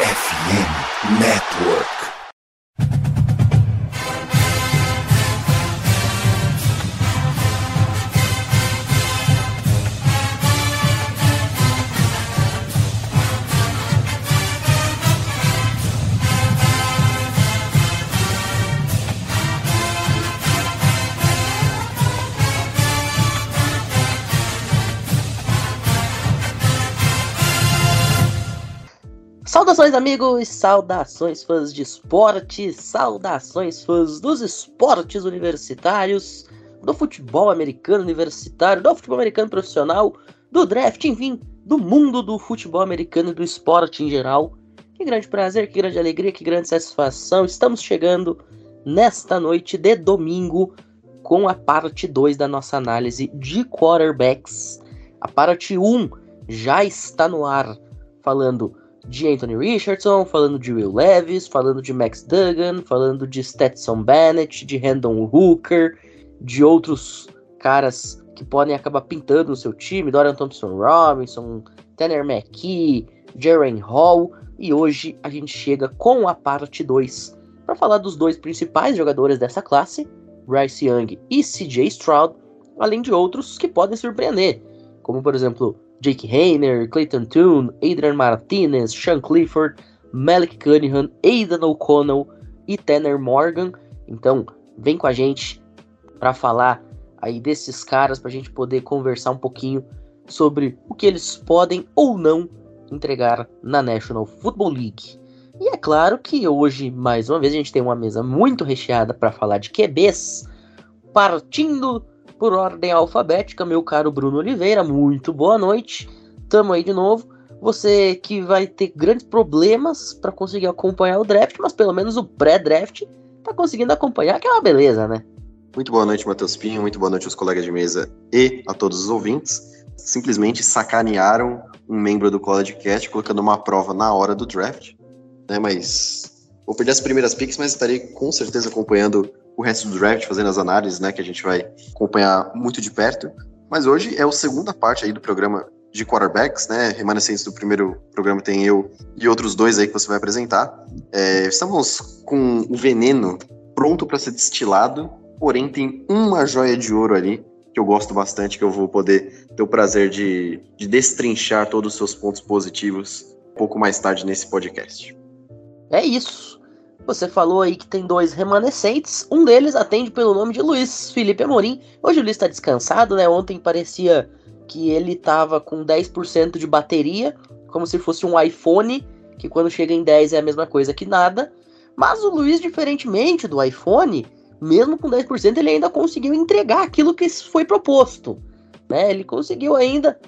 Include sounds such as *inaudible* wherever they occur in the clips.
FM Network. Saudações, amigos! Saudações, fãs de esporte! Saudações, fãs dos esportes universitários, do futebol americano universitário, do futebol americano profissional, do draft, enfim, do mundo do futebol americano e do esporte em geral. Que grande prazer, que grande alegria, que grande satisfação! Estamos chegando nesta noite de domingo com a parte 2 da nossa análise de quarterbacks. A parte 1 já está no ar, falando de Anthony Richardson, falando de Will Levis, falando de Max Duggan, falando de Stetson Bennett, de Randall Hooker, de outros caras que podem acabar pintando no seu time, Dorian Thompson Robinson, Tanner McKee, Jaren Hall, e hoje a gente chega com a parte 2 para falar dos dois principais jogadores dessa classe, Bryce Young e CJ Stroud, além de outros que podem surpreender, como por exemplo Jake Hayner, Clayton Toon, Adrian Martinez, Sean Clifford, Malik Cunningham, Aidan O'Connell e Tanner Morgan. Então, vem com a gente para falar aí desses caras para a gente poder conversar um pouquinho sobre o que eles podem ou não entregar na National Football League. E é claro que hoje, mais uma vez, a gente tem uma mesa muito recheada para falar de QBs, partindo por ordem alfabética, meu caro Bruno Oliveira, muito boa noite. Tamo aí de novo. Você que vai ter grandes problemas para conseguir acompanhar o draft, mas pelo menos o pré-draft tá conseguindo acompanhar, que é uma beleza, né? Muito boa noite, Matheus Pinho. Muito boa noite aos colegas de mesa e a todos os ouvintes. Simplesmente sacanearam um membro do College colocando uma prova na hora do draft, né? Mas vou perder as primeiras picks, mas estarei com certeza acompanhando o resto do draft, fazendo as análises, né, que a gente vai acompanhar muito de perto. Mas hoje é a segunda parte aí do programa de quarterbacks, né, remanescentes do primeiro programa tem eu e outros dois aí que você vai apresentar. É, estamos com o veneno pronto para ser destilado, porém tem uma joia de ouro ali que eu gosto bastante, que eu vou poder ter o prazer de, de destrinchar todos os seus pontos positivos um pouco mais tarde nesse podcast. É isso. Você falou aí que tem dois remanescentes. Um deles atende pelo nome de Luiz Felipe Amorim. Hoje o Luiz está descansado, né? Ontem parecia que ele tava com 10% de bateria, como se fosse um iPhone, que quando chega em 10 é a mesma coisa que nada. Mas o Luiz, diferentemente do iPhone, mesmo com 10%, ele ainda conseguiu entregar aquilo que foi proposto. Né? Ele conseguiu ainda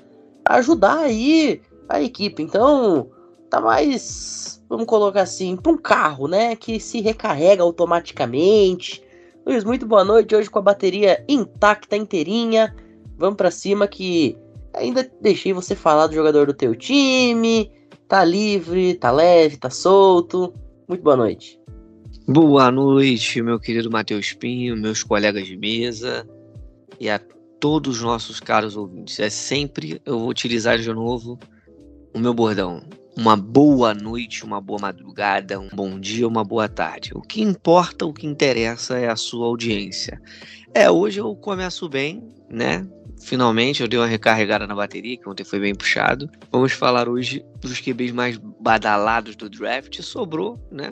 ajudar aí a equipe. Então, tá mais vamos colocar assim, para um carro, né, que se recarrega automaticamente. Luiz, muito boa noite. Hoje com a bateria intacta, inteirinha. Vamos para cima que ainda deixei você falar do jogador do teu time. Tá livre, tá leve, tá solto. Muito boa noite. Boa noite, meu querido Matheus Pinho, meus colegas de mesa e a todos os nossos caros ouvintes. É sempre, eu vou utilizar de novo o meu bordão uma boa noite, uma boa madrugada, um bom dia, uma boa tarde. O que importa, o que interessa é a sua audiência. É, hoje eu começo bem, né? Finalmente eu dei uma recarregada na bateria, que ontem foi bem puxado. Vamos falar hoje dos QBs mais badalados do draft. Sobrou, né?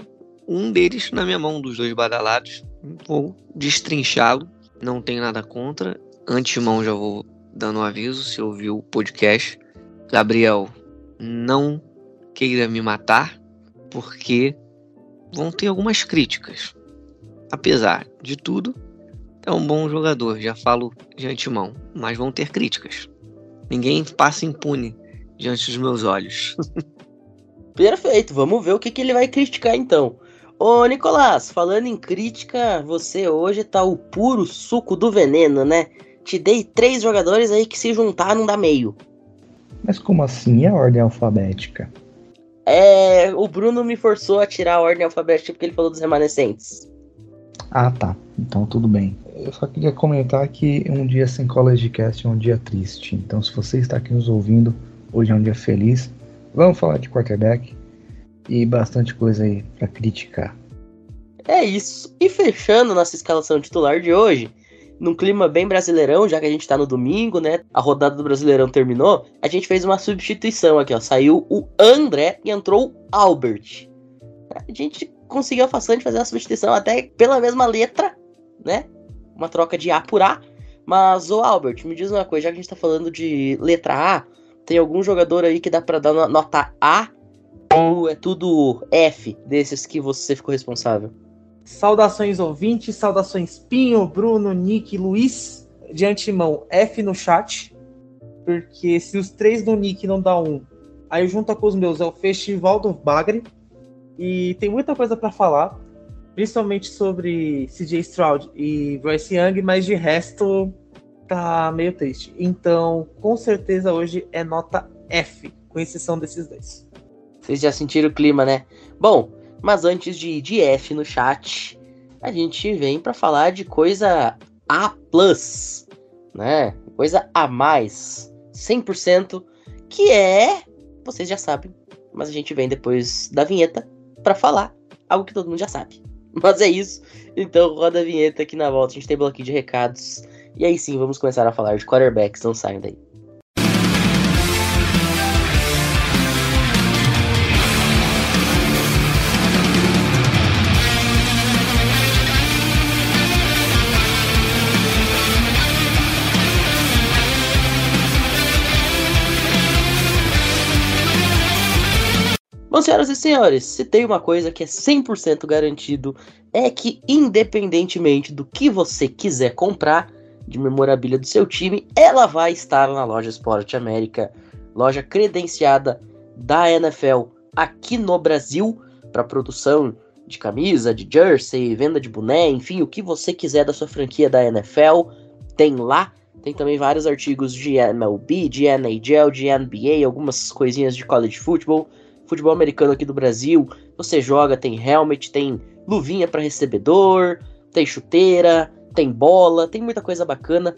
Um deles na minha mão, dos dois badalados. Vou destrinchá-lo. Não tenho nada contra. Antemão já vou dando um aviso se ouviu o podcast. Gabriel, não queira me matar, porque vão ter algumas críticas. Apesar de tudo, é um bom jogador, já falo de antemão, mas vão ter críticas. Ninguém passa impune diante dos meus olhos. *laughs* Perfeito, vamos ver o que, que ele vai criticar então. Ô Nicolás, falando em crítica, você hoje tá o puro suco do veneno, né? Te dei três jogadores aí que se juntaram dá meio. Mas como assim? E a ordem alfabética? É, o Bruno me forçou a tirar a ordem alfabética porque ele falou dos remanescentes. Ah, tá. Então tudo bem. Eu só queria comentar que um dia sem College Cast é um dia triste. Então, se você está aqui nos ouvindo, hoje é um dia feliz. Vamos falar de quarterback. e bastante coisa aí para criticar. É isso. E fechando nossa escalação titular de hoje, num clima bem brasileirão, já que a gente tá no domingo, né? A rodada do Brasileirão terminou, a gente fez uma substituição aqui, ó. Saiu o André e entrou o Albert. A gente conseguiu a façanha de fazer uma substituição até pela mesma letra, né? Uma troca de A por A. Mas, ô Albert, me diz uma coisa, já que a gente tá falando de letra A, tem algum jogador aí que dá pra dar nota A ou é tudo F desses que você ficou responsável? Saudações ouvintes, saudações Pinho, Bruno, Nick, Luiz. De antemão, F no chat. Porque se os três do Nick não dá um, aí junto com os meus é o Festival do Bagre. E tem muita coisa para falar, principalmente sobre CJ Stroud e Bryce Young, mas de resto tá meio triste. Então, com certeza hoje é nota F, com exceção desses dois. Vocês já sentiram o clima, né? Bom, mas antes de, de F no chat, a gente vem para falar de coisa A+, né? Coisa a mais, 100%, que é, vocês já sabem, mas a gente vem depois da vinheta para falar algo que todo mundo já sabe. *laughs* Mas é isso. Então roda a vinheta aqui na volta, a gente tem bloquinho de recados. E aí sim, vamos começar a falar de quarterbacks, não saiam daí. Bom, senhoras e senhores, se tem uma coisa que é 100% garantido, é que independentemente do que você quiser comprar de memorabilia do seu time, ela vai estar na loja Esporte América, loja credenciada da NFL aqui no Brasil para produção de camisa, de jersey, venda de boné, enfim, o que você quiser da sua franquia da NFL, tem lá. Tem também vários artigos de MLB, de NHL, de NBA, algumas coisinhas de college football futebol americano aqui do Brasil, você joga, tem helmet, tem luvinha para recebedor, tem chuteira, tem bola, tem muita coisa bacana.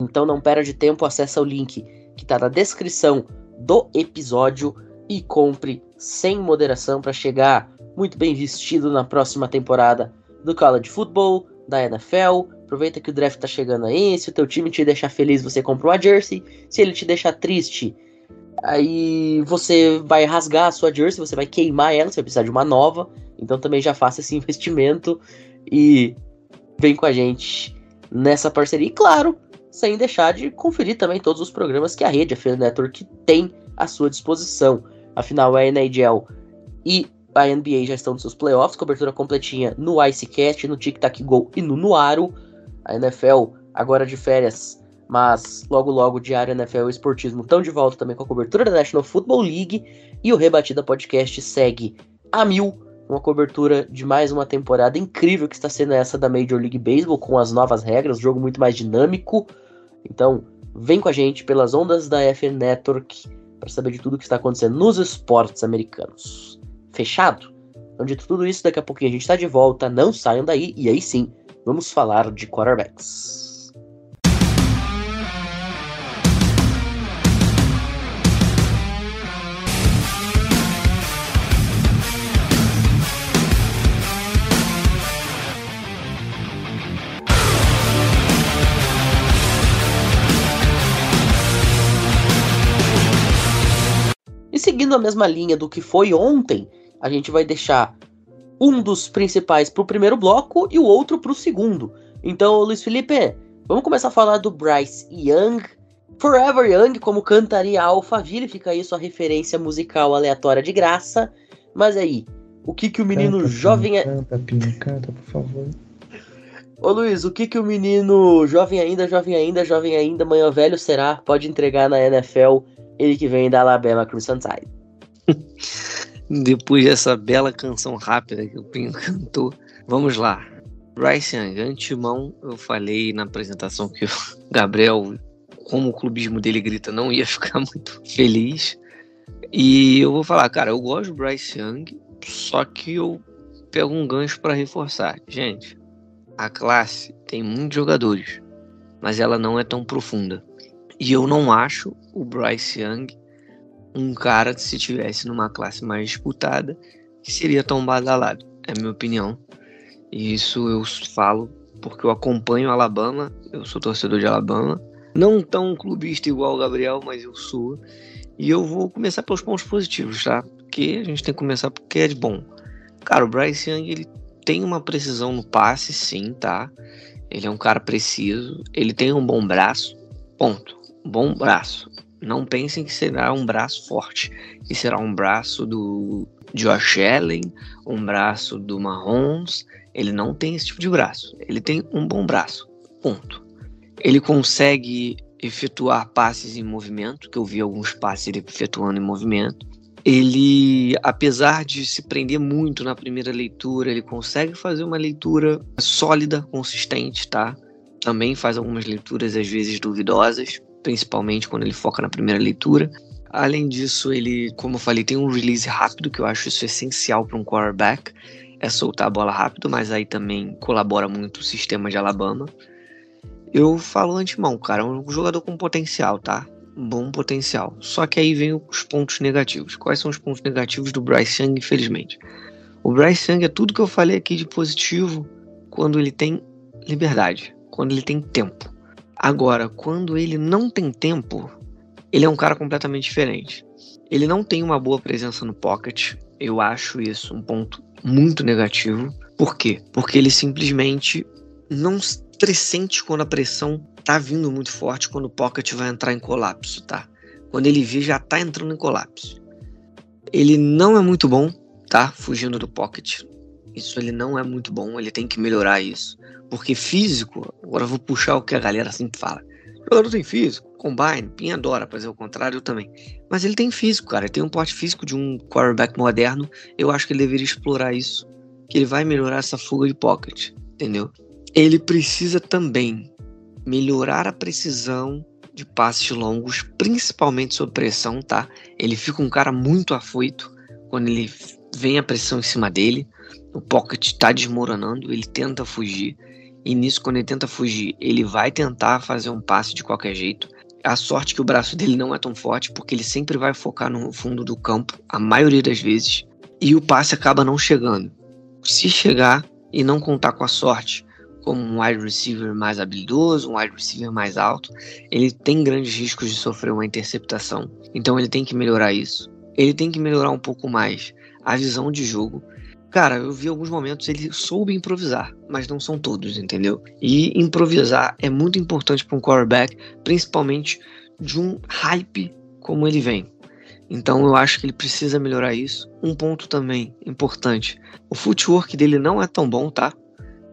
Então não perde tempo, acessa o link que está na descrição do episódio e compre sem moderação para chegar muito bem vestido na próxima temporada do College Football, da NFL. Aproveita que o draft tá chegando aí. Se o teu time te deixar feliz, você compra uma jersey. Se ele te deixar triste, Aí você vai rasgar a sua jersey, você vai queimar ela, você vai precisar de uma nova. Então também já faça esse *laughs* investimento e vem com a gente nessa parceria. E claro, sem deixar de conferir também todos os programas que a rede, a Fan Network, tem à sua disposição. Afinal, a NHL e a NBA já estão nos seus playoffs, cobertura completinha no IceCast, no Tic Tac Go e no Nuaro. A NFL agora de férias mas logo logo Diário NFL e Esportismo estão de volta também com a cobertura da National Football League e o Rebatida Podcast segue a mil, uma cobertura de mais uma temporada incrível que está sendo essa da Major League Baseball com as novas regras, jogo muito mais dinâmico. Então, vem com a gente pelas ondas da FN Network para saber de tudo que está acontecendo nos esportes americanos. Fechado? Então, dito tudo isso, daqui a pouquinho a gente está de volta, não saiam daí e aí sim, vamos falar de quarterbacks. Seguindo a mesma linha do que foi ontem, a gente vai deixar um dos principais para o primeiro bloco e o outro para o segundo. Então, Luiz Felipe, vamos começar a falar do Bryce Young. Forever Young, como cantaria Alphaville, fica aí sua referência musical aleatória de graça. Mas aí, o que que o menino canta, jovem... Pinho, canta, Pinho, canta, por favor. Ô Luiz, o que que o menino jovem ainda, jovem ainda, jovem ainda, manhã velho será, pode entregar na NFL ele que vem da Alabama Crimson Tide. *laughs* Depois dessa bela canção rápida que o Pinho *laughs* cantou, vamos lá. Bryce Young, antemão, eu falei na apresentação que o *laughs* Gabriel, como o clubismo dele grita, não ia ficar muito feliz. E eu vou falar, cara, eu gosto do Bryce Young, só que eu pego um gancho para reforçar. Gente, a classe tem muitos jogadores, mas ela não é tão profunda. E eu não acho o Bryce Young um cara que se tivesse numa classe mais disputada que seria tão badalado. É a minha opinião. E isso eu falo porque eu acompanho Alabama, eu sou torcedor de Alabama. Não tão clubista igual o Gabriel, mas eu sou. E eu vou começar pelos pontos positivos, tá? Porque a gente tem que começar porque é de bom. Cara, o Bryce Young, ele tem uma precisão no passe, sim, tá? Ele é um cara preciso, ele tem um bom braço, ponto. Bom braço. Não pensem que será um braço forte, que será um braço do Josh Allen, um braço do Mahomes. Ele não tem esse tipo de braço. Ele tem um bom braço, ponto. Ele consegue efetuar passes em movimento, que eu vi alguns passes ele efetuando em movimento. Ele, apesar de se prender muito na primeira leitura, ele consegue fazer uma leitura sólida, consistente, tá? Também faz algumas leituras às vezes duvidosas, principalmente quando ele foca na primeira leitura. Além disso, ele, como eu falei, tem um release rápido, que eu acho isso essencial para um quarterback, é soltar a bola rápido, mas aí também colabora muito o sistema de Alabama. Eu falo antemão, cara, é um jogador com potencial, tá? Bom potencial. Só que aí vem os pontos negativos. Quais são os pontos negativos do Bryce Young, infelizmente? O Bryce Young é tudo que eu falei aqui de positivo quando ele tem liberdade, quando ele tem tempo. Agora, quando ele não tem tempo, ele é um cara completamente diferente. Ele não tem uma boa presença no pocket. Eu acho isso um ponto muito negativo. Por quê? Porque ele simplesmente não pressente quando a pressão tá vindo muito forte, quando o pocket vai entrar em colapso, tá? Quando ele vê, já tá entrando em colapso. Ele não é muito bom, tá? Fugindo do pocket. Isso ele não é muito bom, ele tem que melhorar isso. Porque físico, agora eu vou puxar o que a galera sempre fala. Jogador tem físico, combine, Pinha adora fazer o contrário, eu também. Mas ele tem físico, cara, ele tem um porte físico de um quarterback moderno. Eu acho que ele deveria explorar isso. Que ele vai melhorar essa fuga de pocket, entendeu? Ele precisa também melhorar a precisão de passes longos, principalmente sob pressão, tá? Ele fica um cara muito afoito quando ele vem a pressão em cima dele. O pocket está desmoronando, ele tenta fugir. E nisso, quando ele tenta fugir, ele vai tentar fazer um passe de qualquer jeito. A sorte que o braço dele não é tão forte, porque ele sempre vai focar no fundo do campo, a maioria das vezes. E o passe acaba não chegando. Se chegar e não contar com a sorte, como um wide receiver mais habilidoso, um wide receiver mais alto, ele tem grandes riscos de sofrer uma interceptação. Então ele tem que melhorar isso. Ele tem que melhorar um pouco mais a visão de jogo. Cara, eu vi alguns momentos ele soube improvisar, mas não são todos, entendeu? E improvisar é muito importante para um quarterback, principalmente de um hype como ele vem. Então eu acho que ele precisa melhorar isso. Um ponto também importante: o footwork dele não é tão bom, tá?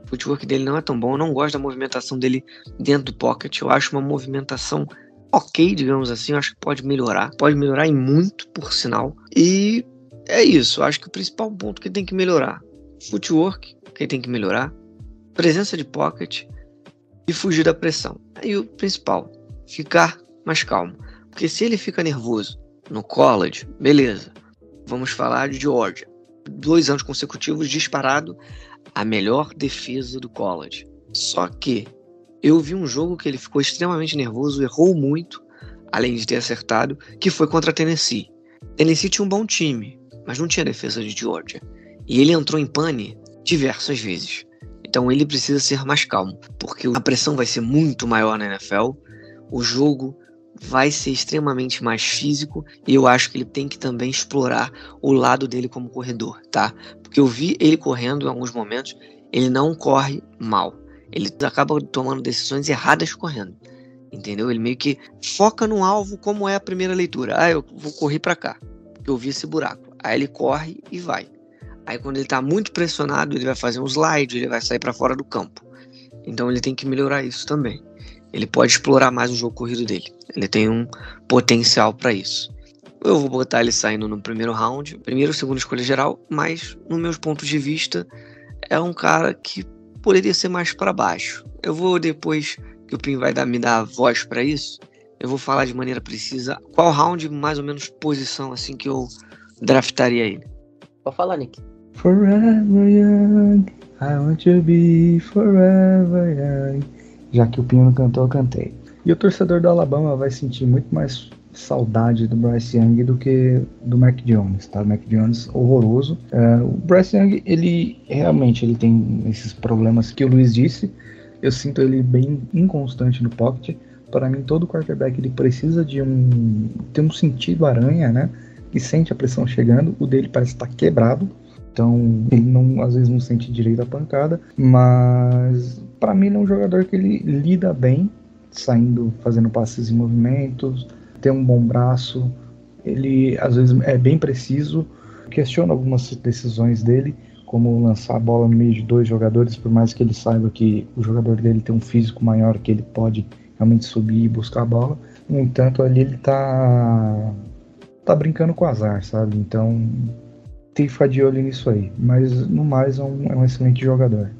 footwork dele não é tão bom. Eu não gosto da movimentação dele dentro do pocket. Eu acho uma movimentação ok, digamos assim. Eu acho que pode melhorar. Pode melhorar e muito, por sinal. E é isso. Acho que o principal ponto que tem que melhorar: footwork, que tem que melhorar, presença de pocket e fugir da pressão. Aí o principal: ficar mais calmo. Porque se ele fica nervoso no college, beleza. Vamos falar de Georgia. Dois anos consecutivos disparado a melhor defesa do college. Só que eu vi um jogo que ele ficou extremamente nervoso, errou muito, além de ter acertado, que foi contra a Tennessee. Tennessee tinha um bom time, mas não tinha defesa de Georgia. E ele entrou em pane diversas vezes. Então ele precisa ser mais calmo, porque a pressão vai ser muito maior na NFL. O jogo vai ser extremamente mais físico e eu acho que ele tem que também explorar o lado dele como corredor, tá? Porque eu vi ele correndo em alguns momentos, ele não corre mal. Ele acaba tomando decisões erradas correndo. Entendeu? Ele meio que foca no alvo como é a primeira leitura. Ah, eu vou correr para cá, porque eu vi esse buraco. Aí ele corre e vai. Aí quando ele tá muito pressionado, ele vai fazer um slide, ele vai sair para fora do campo. Então ele tem que melhorar isso também ele pode explorar mais o jogo corrido dele. Ele tem um potencial para isso. Eu vou botar ele saindo no primeiro round, primeiro ou segundo escolha geral, mas no meus pontos de vista é um cara que poderia ser mais para baixo. Eu vou depois que o Pim vai dar, me dar voz para isso, eu vou falar de maneira precisa qual round, mais ou menos posição assim que eu draftaria ele. Pode falar, Nick. Forever young, I want to be forever young. Já que o Pinho não cantou, eu cantei. E o torcedor do Alabama vai sentir muito mais saudade do Bryce Young do que do Mac Jones, tá? O Mac Jones horroroso. É, o Bryce Young, ele realmente ele tem esses problemas que o Luiz disse. Eu sinto ele bem inconstante no pocket. Para mim, todo quarterback ele precisa de um ter um sentido aranha, né? Que sente a pressão chegando. O dele parece estar quebrado. Então, ele não, às vezes não sente direito a pancada, mas para mim ele é um jogador que ele lida bem, saindo, fazendo passes em movimentos, tem um bom braço, ele às vezes é bem preciso, questiona algumas decisões dele, como lançar a bola no meio de dois jogadores, por mais que ele saiba que o jogador dele tem um físico maior que ele pode realmente subir e buscar a bola. No entanto, ali ele tá tá brincando com azar, sabe? Então tem que ficar de olho nisso aí. Mas no mais é um, é um excelente jogador.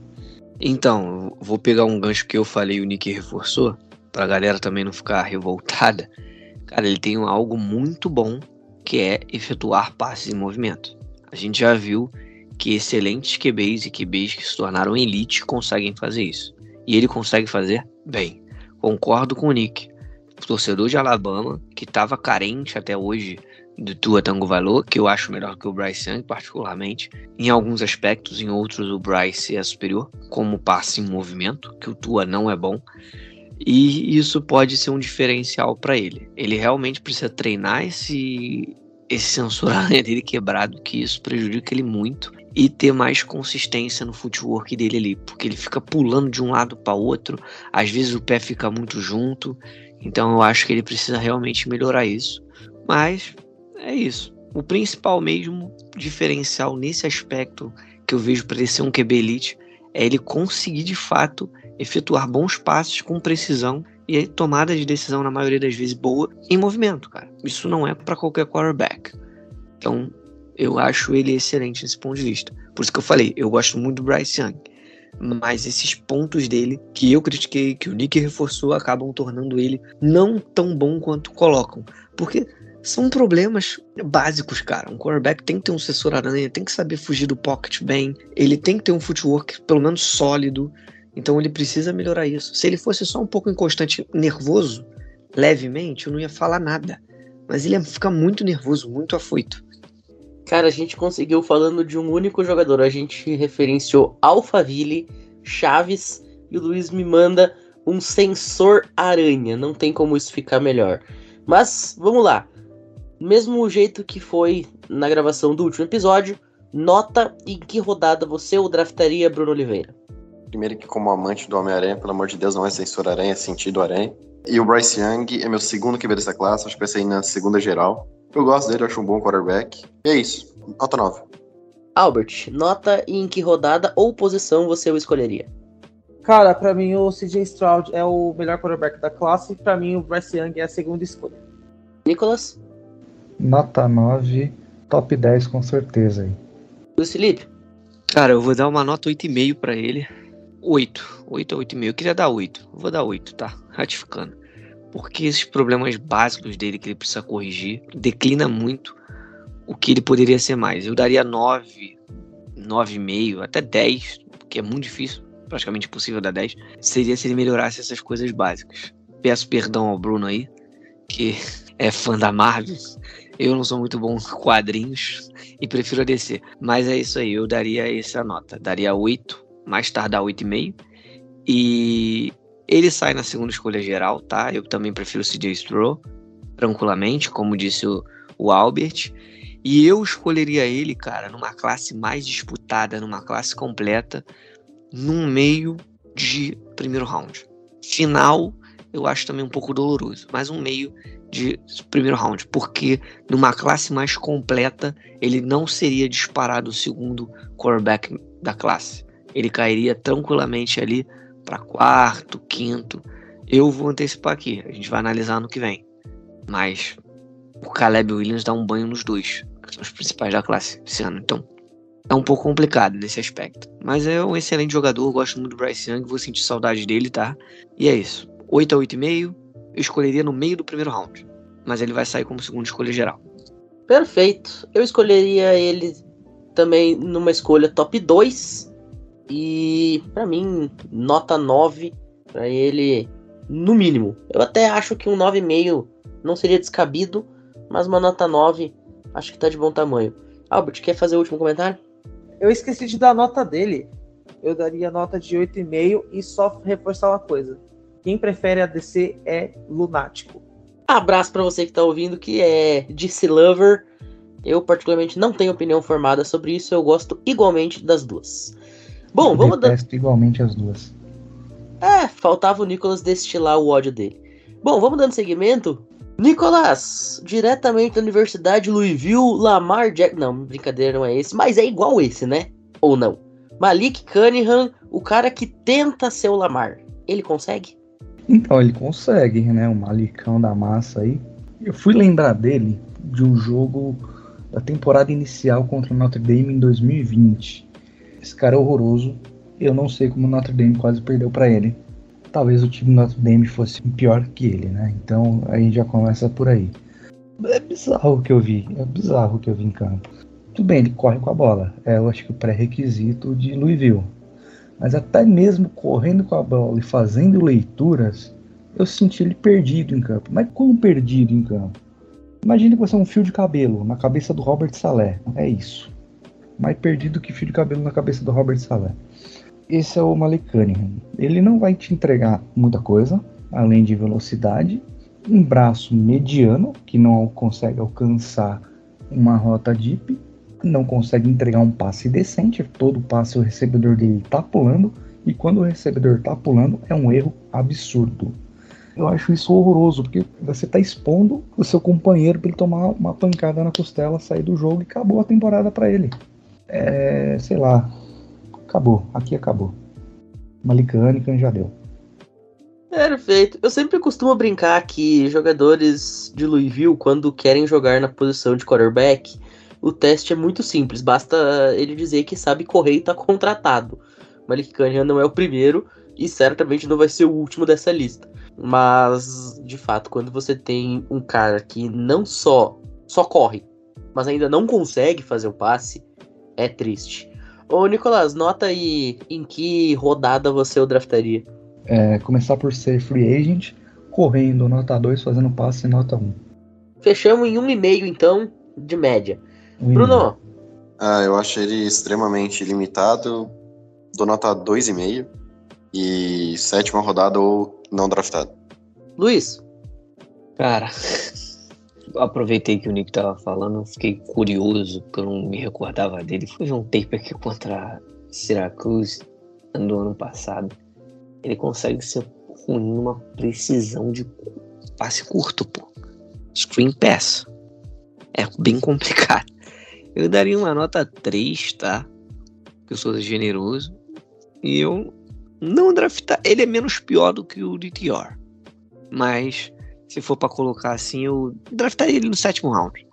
Então, vou pegar um gancho que eu falei e o Nick reforçou, pra galera também não ficar revoltada. Cara, ele tem algo muito bom que é efetuar passes em movimento. A gente já viu que excelentes QBs e QBs que se tornaram elite conseguem fazer isso. E ele consegue fazer bem. Concordo com o Nick. Torcedor de Alabama, que estava carente até hoje do Tua Tango Valor, que eu acho melhor que o Bryce Young, particularmente. Em alguns aspectos, em outros, o Bryce é superior, como passe em movimento, que o Tua não é bom. E isso pode ser um diferencial para ele. Ele realmente precisa treinar esse, esse sensor *laughs* dele quebrado, que isso prejudica ele muito. E ter mais consistência no footwork dele ali, porque ele fica pulando de um lado para outro, às vezes o pé fica muito junto. Então eu acho que ele precisa realmente melhorar isso. Mas é isso. O principal mesmo diferencial nesse aspecto que eu vejo para ele ser um QB elite é ele conseguir de fato efetuar bons passes com precisão e tomada de decisão na maioria das vezes boa em movimento, cara. Isso não é para qualquer quarterback. Então, eu acho ele excelente nesse ponto de vista. Por isso que eu falei, eu gosto muito do Bryce Young. Mas esses pontos dele, que eu critiquei, que o Nick reforçou, acabam tornando ele não tão bom quanto colocam. Porque são problemas básicos, cara. Um quarterback tem que ter um sensor aranha, tem que saber fugir do pocket bem, ele tem que ter um footwork pelo menos sólido. Então ele precisa melhorar isso. Se ele fosse só um pouco inconstante, nervoso, levemente, eu não ia falar nada. Mas ele ia ficar muito nervoso, muito afoito. Cara, a gente conseguiu falando de um único jogador. A gente referenciou Alphaville, Chaves e o Luiz me manda um sensor aranha. Não tem como isso ficar melhor. Mas vamos lá. Mesmo jeito que foi na gravação do último episódio, nota em que rodada você o draftaria, Bruno Oliveira? Primeiro que como amante do Homem-Aranha, pelo amor de Deus, não é censura aranha, é sentido aranha. E o Bryce Young é meu segundo QB dessa classe, acho que vai sair na segunda geral. Eu gosto dele, acho um bom quarterback. E é isso, nota 9. Albert, nota em que rodada ou posição você o escolheria? Cara, para mim o CJ Stroud é o melhor quarterback da classe e para mim o Bryce Young é a segunda escolha. Nicolas? Nota 9, top 10 com certeza aí. Luiz Felipe? Cara, eu vou dar uma nota 8,5 para ele. 8. 8 ou 8,5. Eu queria dar 8. Vou dar 8, tá? Ratificando. Porque esses problemas básicos dele que ele precisa corrigir declina muito o que ele poderia ser mais. Eu daria 9, 9,5, até 10, que é muito difícil, praticamente impossível dar 10. Seria se ele melhorasse essas coisas básicas. Peço perdão ao Bruno aí, que *laughs* é fã da Marvel. Eu não sou muito bom com quadrinhos e prefiro a DC. Mas é isso aí, eu daria essa nota. Daria 8 mais tardar 8,5. E ele sai na segunda escolha geral, tá? Eu também prefiro o CJ Stroh, tranquilamente, como disse o, o Albert. E eu escolheria ele, cara, numa classe mais disputada, numa classe completa, num meio de primeiro round. Final, eu acho também um pouco doloroso, mas um meio de primeiro round, porque numa classe mais completa, ele não seria disparado o segundo quarterback da classe ele cairia tranquilamente ali para quarto, quinto. Eu vou antecipar aqui, a gente vai analisar no que vem. Mas o Caleb Williams dá um banho nos dois, que são os principais da classe esse ano. Então é um pouco complicado nesse aspecto. Mas é um excelente jogador, gosto muito do Bryce Young, vou sentir saudade dele, tá? E é isso. 8 a 8,5, eu escolheria no meio do primeiro round. Mas ele vai sair como segundo escolha geral. Perfeito. Eu escolheria ele também numa escolha top 2 e para mim, nota 9 para ele no mínimo. Eu até acho que um 9,5 não seria descabido, mas uma nota 9 acho que tá de bom tamanho. Albert, quer fazer o último comentário? Eu esqueci de dar a nota dele. Eu daria nota de 8,5 e só reforçar uma coisa. Quem prefere a DC é lunático. Abraço para você que tá ouvindo, que é DC Lover. Eu, particularmente, não tenho opinião formada sobre isso. Eu gosto igualmente das duas. Bom, Eu vamos dar. igualmente as duas. É, faltava o Nicolas destilar o ódio dele. Bom, vamos dando seguimento. Nicolas, diretamente da Universidade Louisville, Lamar Jack. Não, brincadeira, não é esse, mas é igual esse, né? Ou não? Malik Cunningham, o cara que tenta ser o Lamar. Ele consegue? Então, ele consegue, né? O malicão da massa aí. Eu fui lembrar dele de um jogo da temporada inicial contra o Notre Dame em 2020. Esse cara é horroroso. Eu não sei como o Notre Dame quase perdeu pra ele. Talvez o time do Notre Dame fosse pior que ele, né? Então a gente já começa por aí. É bizarro o que eu vi. É bizarro o que eu vi em campo. Tudo bem, ele corre com a bola. É, eu acho que o pré-requisito de Louisville. Mas até mesmo correndo com a bola e fazendo leituras, eu senti ele perdido em campo. Mas quão perdido em campo? Imagina que você é um fio de cabelo na cabeça do Robert Saleh. É isso. Mais perdido que fio de cabelo na cabeça do Robert Saleh. Esse é o Malik Cunningham. Ele não vai te entregar muita coisa, além de velocidade, um braço mediano, que não consegue alcançar uma rota deep, não consegue entregar um passe decente, todo passe o recebedor dele tá pulando, e quando o recebedor tá pulando é um erro absurdo. Eu acho isso horroroso, porque você tá expondo o seu companheiro para ele tomar uma pancada na costela, sair do jogo e acabou a temporada para ele. É, sei lá, acabou, aqui acabou. Malicânica já deu. Perfeito. Eu sempre costumo brincar que jogadores de Louisville, quando querem jogar na posição de quarterback, o teste é muito simples. Basta ele dizer que sabe correr e tá contratado. Malik Cunningham não é o primeiro e certamente não vai ser o último dessa lista. Mas, de fato, quando você tem um cara que não só só corre, mas ainda não consegue fazer o passe, é triste. Ô, Nicolas, nota aí em que rodada você o draftaria. É, começar por ser free agent, correndo nota 2, fazendo passe nota 1. Fechamos em 1,5 então, de média. Bruno, Ah, eu acho ele extremamente limitado. Dou nota 2,5. E sétima rodada ou não draftado. Luiz, Cara, *laughs* aproveitei que o Nick tava falando, fiquei curioso, porque eu não me recordava dele. Fui ver um tape aqui contra Syracuse do ano passado. Ele consegue ser ruim numa precisão de passe curto, pô. Screen pass. É bem complicado. Eu daria uma nota 3, tá? Porque eu sou generoso. E eu não draftar. Ele é menos pior do que o DTR. Mas se for pra colocar assim, eu draftaria ele no sétimo round.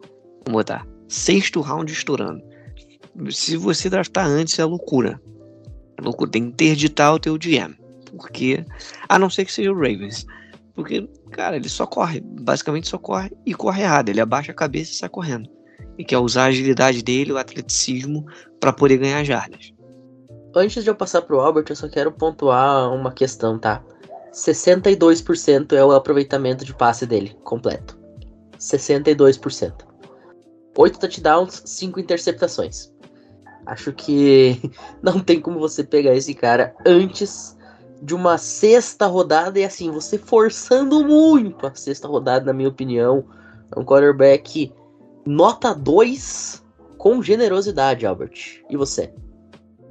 Vamos botar. Sexto round estourando. Se você draftar antes, é loucura. É loucura. Tem que interditar o teu GM. Porque. A não ser que seja o Ravens. Porque, cara, ele só corre. Basicamente só corre e corre errado. Ele abaixa a cabeça e sai correndo. E quer usar a agilidade dele, o atleticismo, para poder ganhar jardas. antes de eu passar pro Albert, eu só quero pontuar uma questão, tá? 62% é o aproveitamento de passe dele, completo. 62%. 8 touchdowns, 5 interceptações. Acho que *laughs* não tem como você pegar esse cara antes de uma sexta rodada e assim, você forçando muito a sexta rodada, na minha opinião. É um quarterback nota 2 com generosidade, Albert. E você?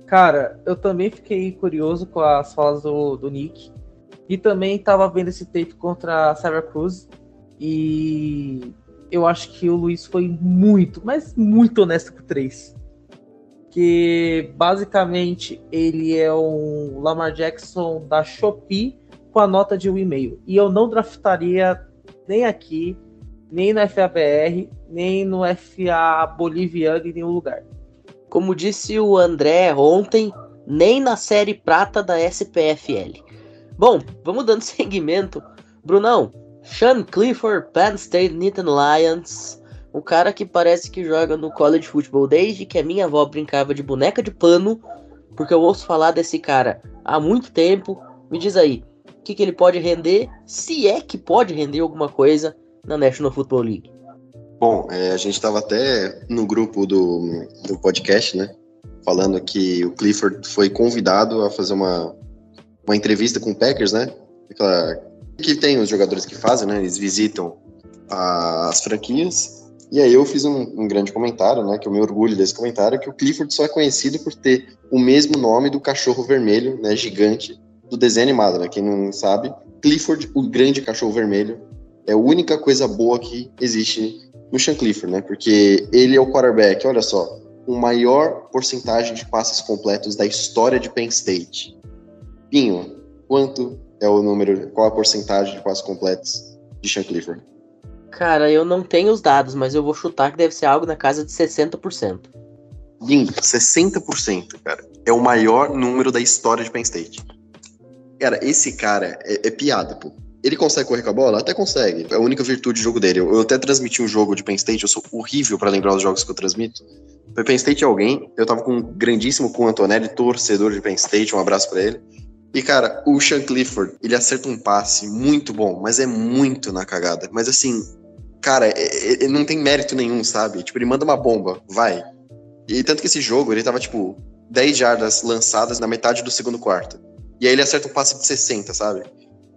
Cara, eu também fiquei curioso com as falas do, do Nick. E também tava vendo esse tape contra a Syracuse. E eu acho que o Luiz foi muito, mas muito honesto com o 3. Que basicamente ele é um Lamar Jackson da Shopee com a nota de um e-mail. E eu não draftaria nem aqui, nem no FABR, nem no FA boliviano em nenhum lugar. Como disse o André ontem, nem na série prata da SPFL. Bom, vamos dando *laughs* seguimento. Brunão, Sean Clifford, Penn State Nittany Lions. O cara que parece que joga no college football desde que a minha avó brincava de boneca de pano. Porque eu ouço falar desse cara há muito tempo. Me diz aí, o que, que ele pode render? Se é que pode render alguma coisa na National Football League? Bom, é, a gente estava até no grupo do, do podcast, né? Falando que o Clifford foi convidado a fazer uma, uma entrevista com o Packers, né? Aquela, que tem os jogadores que fazem, né? Eles visitam a, as franquias. E aí eu fiz um, um, grande comentário, né? Que eu me orgulho desse comentário, que o Clifford só é conhecido por ter o mesmo nome do cachorro vermelho, né? Gigante do desenho animado, né? Quem não sabe, Clifford, o grande cachorro vermelho, é a única coisa boa que existe no Sean Clifford, né? Porque ele é o quarterback, olha só, o maior porcentagem de passes completos da história de Penn State. Pinho, quanto é o número, qual a porcentagem de passes completos de Sean Clifford? Cara, eu não tenho os dados, mas eu vou chutar que deve ser algo na casa de 60%. Bingo, 60%, cara. É o maior número da história de Penn State. Cara, esse cara é, é piada, pô. Ele consegue correr com a bola? Até consegue. É a única virtude do jogo dele. Eu, eu até transmiti um jogo de Penn State, eu sou horrível para lembrar os jogos que eu transmito. Foi Penn State é alguém, eu tava com um grandíssimo com o Antonelli, torcedor de Penn State, um abraço para ele. E, cara, o Sean Clifford, ele acerta um passe muito bom, mas é muito na cagada. Mas assim, cara, ele é, é, não tem mérito nenhum, sabe? Tipo, ele manda uma bomba, vai. E tanto que esse jogo, ele tava, tipo, 10 jardas lançadas na metade do segundo quarto. E aí ele acerta um passe de 60, sabe?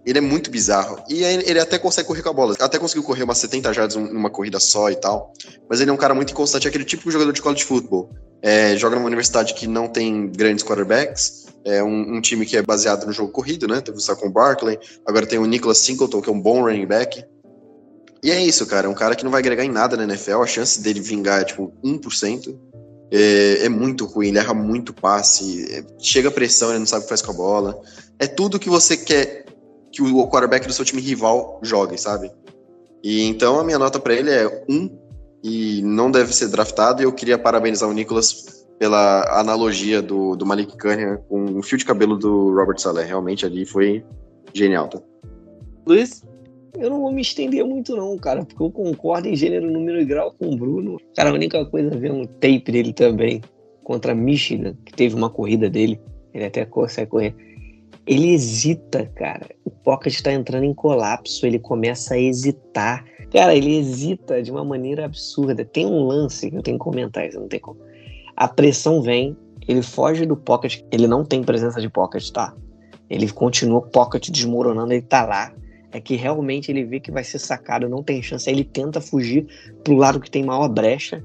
Ele é muito bizarro. E ele até consegue correr com a bola. Até conseguiu correr umas 70 jardas numa corrida só e tal. Mas ele é um cara muito inconstante, é aquele tipo de jogador de college football. É, joga numa universidade que não tem grandes quarterbacks. É um, um, time que é baseado no jogo corrido, né? Teve o Saquon Barkley. Agora tem o Nicholas Singleton, que é um bom running back. E é isso, cara. É um cara que não vai agregar em nada na NFL. A chance dele vingar é tipo 1%. É, é muito ruim, ele erra muito passe. É, chega pressão, ele não sabe o que faz com a bola. É tudo que você quer que o quarterback do seu time rival jogue, sabe? E então a minha nota para ele é um e não deve ser draftado. E eu queria parabenizar o Nicholas pela analogia do, do Malik Cunningham com o fio de cabelo do Robert Saleh. Realmente ali foi genial, tá? Luiz? Eu não vou me estender muito não, cara, porque eu concordo em gênero, número e grau com o Bruno. Cara, a única coisa é ver um tape dele também contra Michigan, que teve uma corrida dele. Ele até consegue correr ele hesita, cara. O Pocket está entrando em colapso, ele começa a hesitar. Cara, ele hesita de uma maneira absurda. Tem um lance que eu tenho que comentar, isso não tem como. A pressão vem, ele foge do Pocket, ele não tem presença de Pocket, tá? Ele continua Pocket desmoronando, ele tá lá. É que realmente ele vê que vai ser sacado, não tem chance. Aí ele tenta fugir pro lado que tem maior brecha.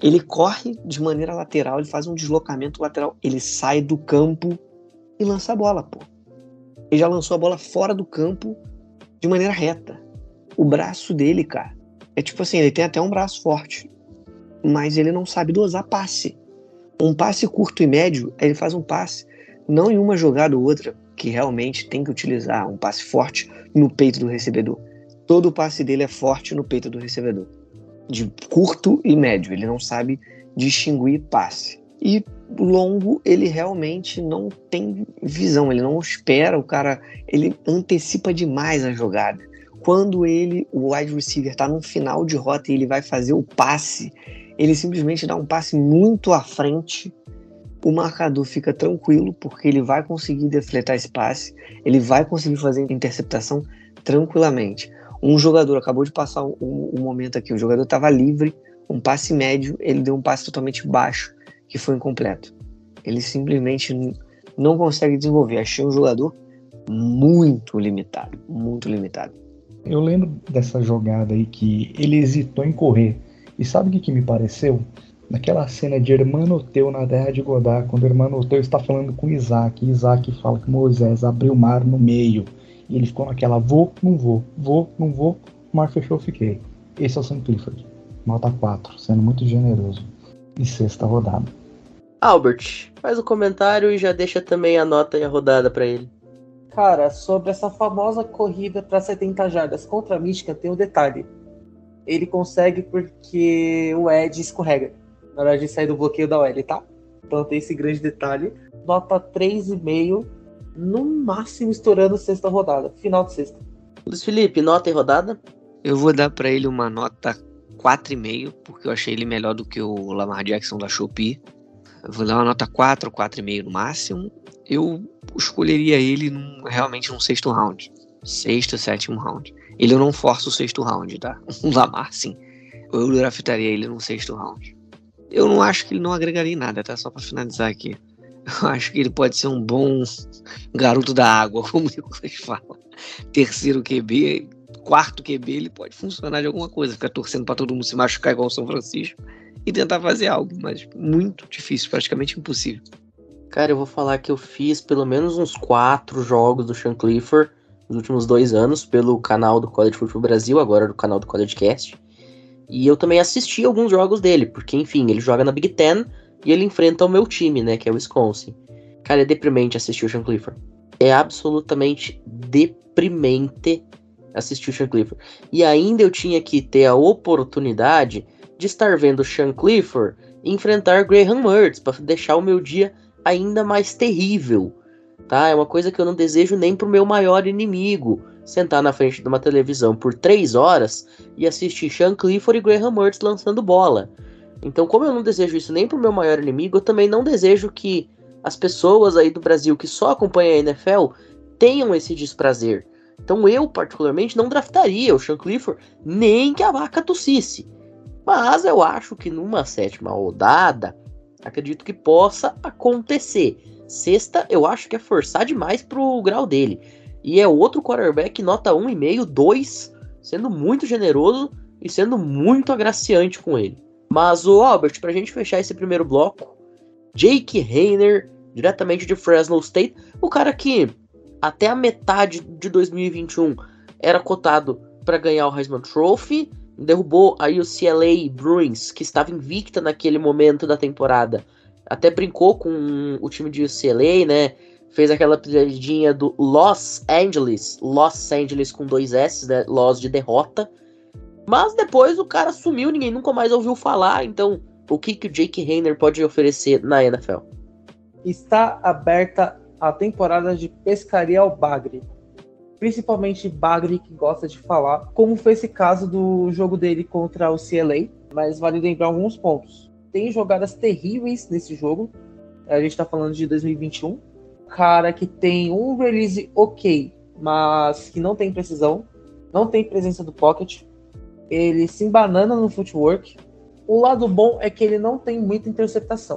Ele corre de maneira lateral, ele faz um deslocamento lateral, ele sai do campo e lança a bola, pô. Ele já lançou a bola fora do campo de maneira reta. O braço dele, cara, é tipo assim, ele tem até um braço forte, mas ele não sabe dosar passe. Um passe curto e médio, ele faz um passe, não em uma jogada ou outra, que realmente tem que utilizar um passe forte no peito do recebedor. Todo passe dele é forte no peito do recebedor. De curto e médio, ele não sabe distinguir passe. E longo, ele realmente não tem visão, ele não espera o cara, ele antecipa demais a jogada. Quando ele, o wide receiver, está no final de rota e ele vai fazer o passe, ele simplesmente dá um passe muito à frente. O marcador fica tranquilo porque ele vai conseguir defletar esse passe, ele vai conseguir fazer interceptação tranquilamente. Um jogador acabou de passar um, um momento aqui, o jogador estava livre, um passe médio, ele deu um passe totalmente baixo que foi incompleto. Ele simplesmente não consegue desenvolver. Achei um jogador muito limitado, muito limitado. Eu lembro dessa jogada aí que ele hesitou em correr. E sabe o que, que me pareceu? Naquela cena de Hermanoteu na terra de Godá, quando Hermanoteu está falando com Isaac, e Isaac fala que Moisés abriu o mar no meio. E ele ficou naquela, vou, não vou, vou, não vou, o mar fechou, fiquei. Esse é o Sam Clifford. Nota 4, sendo muito generoso. E sexta rodada. Albert, faz o um comentário e já deixa também a nota e a rodada para ele. Cara, sobre essa famosa corrida para 70 jardas contra a Mística, tem um detalhe. Ele consegue porque o Ed escorrega na hora de sair do bloqueio da OL, tá? Então tem esse grande detalhe. Nota 3,5, no máximo estourando sexta rodada, final de sexta. Luiz Felipe, nota e rodada? Eu vou dar para ele uma nota 4,5, porque eu achei ele melhor do que o Lamar Jackson da Shopee. Vou dar uma nota 4, 4,5 no máximo. Eu escolheria ele num, realmente num sexto round. Sexto, sétimo round. Ele eu não forço o sexto round, tá? O *laughs* Lamar, sim. Eu draftaria ele no sexto round. Eu não acho que ele não agregaria em nada, tá? Só pra finalizar aqui. Eu acho que ele pode ser um bom *laughs* garoto da água, *laughs* como o Nicolas fala. Terceiro QB, quarto QB, ele pode funcionar de alguma coisa. Ficar torcendo para todo mundo se machucar igual o São Francisco e tentar fazer algo, mas muito difícil, praticamente impossível. Cara, eu vou falar que eu fiz pelo menos uns quatro jogos do Sean Clifford nos últimos dois anos pelo canal do College Football Brasil, agora do canal do College Cast. E eu também assisti alguns jogos dele, porque, enfim, ele joga na Big Ten e ele enfrenta o meu time, né, que é o Wisconsin. Cara, é deprimente assistir o Sean Clifford. É absolutamente deprimente assistir o Sean Clifford. E ainda eu tinha que ter a oportunidade de estar vendo Sean Clifford enfrentar Graham Mertz para deixar o meu dia ainda mais terrível, tá? É uma coisa que eu não desejo nem pro meu maior inimigo, sentar na frente de uma televisão por três horas e assistir Sean Clifford e Graham Mertz lançando bola. Então, como eu não desejo isso nem pro meu maior inimigo, eu também não desejo que as pessoas aí do Brasil que só acompanham a NFL tenham esse desprazer. Então eu, particularmente, não draftaria o Sean Clifford nem que a vaca tossisse. Mas eu acho que numa sétima rodada, acredito que possa acontecer. Sexta, eu acho que é forçar demais pro grau dele. E é outro quarterback nota 1,5, 2, sendo muito generoso e sendo muito agraciante com ele. Mas o Albert, pra gente fechar esse primeiro bloco, Jake Hayner, diretamente de Fresno State, o cara que até a metade de 2021 era cotado para ganhar o Heisman Trophy, derrubou aí o CLA Bruins, que estava invicta naquele momento da temporada. Até brincou com o time de UCLA, né? Fez aquela piadinha do Los Angeles, Los Angeles com dois S, né? Los de derrota. Mas depois o cara sumiu, ninguém nunca mais ouviu falar. Então, o que, que o Jake Hayner pode oferecer na NFL? Está aberta a temporada de pescaria ao bagre principalmente Bagre, que gosta de falar, como foi esse caso do jogo dele contra o CLA, mas vale lembrar alguns pontos. Tem jogadas terríveis nesse jogo, a gente tá falando de 2021. Cara que tem um release ok, mas que não tem precisão, não tem presença do pocket, ele se embanana no footwork. O lado bom é que ele não tem muita interceptação.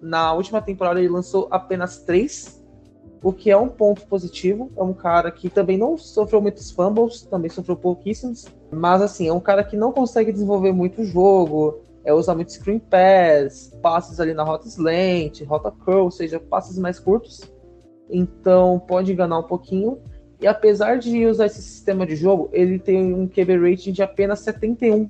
Na última temporada ele lançou apenas três o que é um ponto positivo. É um cara que também não sofreu muitos fumbles, também sofreu pouquíssimos, mas assim, é um cara que não consegue desenvolver muito o jogo, é usar muito screen pass, passes ali na rota slant, rota curl, ou seja, passes mais curtos. Então pode enganar um pouquinho. E apesar de usar esse sistema de jogo, ele tem um QB rating de apenas 71,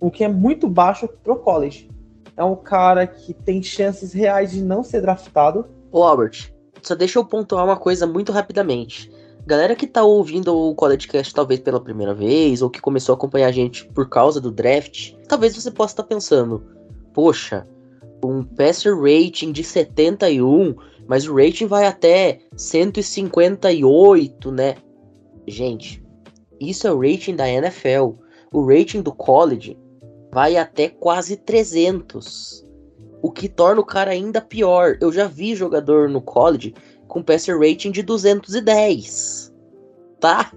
o que é muito baixo pro college. É um cara que tem chances reais de não ser draftado. Ô Albert, só deixa eu pontuar uma coisa muito rapidamente. Galera que tá ouvindo o College Cast talvez pela primeira vez, ou que começou a acompanhar a gente por causa do draft, talvez você possa estar tá pensando, poxa, um passer rating de 71, mas o rating vai até 158, né? Gente, isso é o rating da NFL. O rating do college vai até quase 300 o que torna o cara ainda pior. Eu já vi jogador no college com passer rating de 210, tá?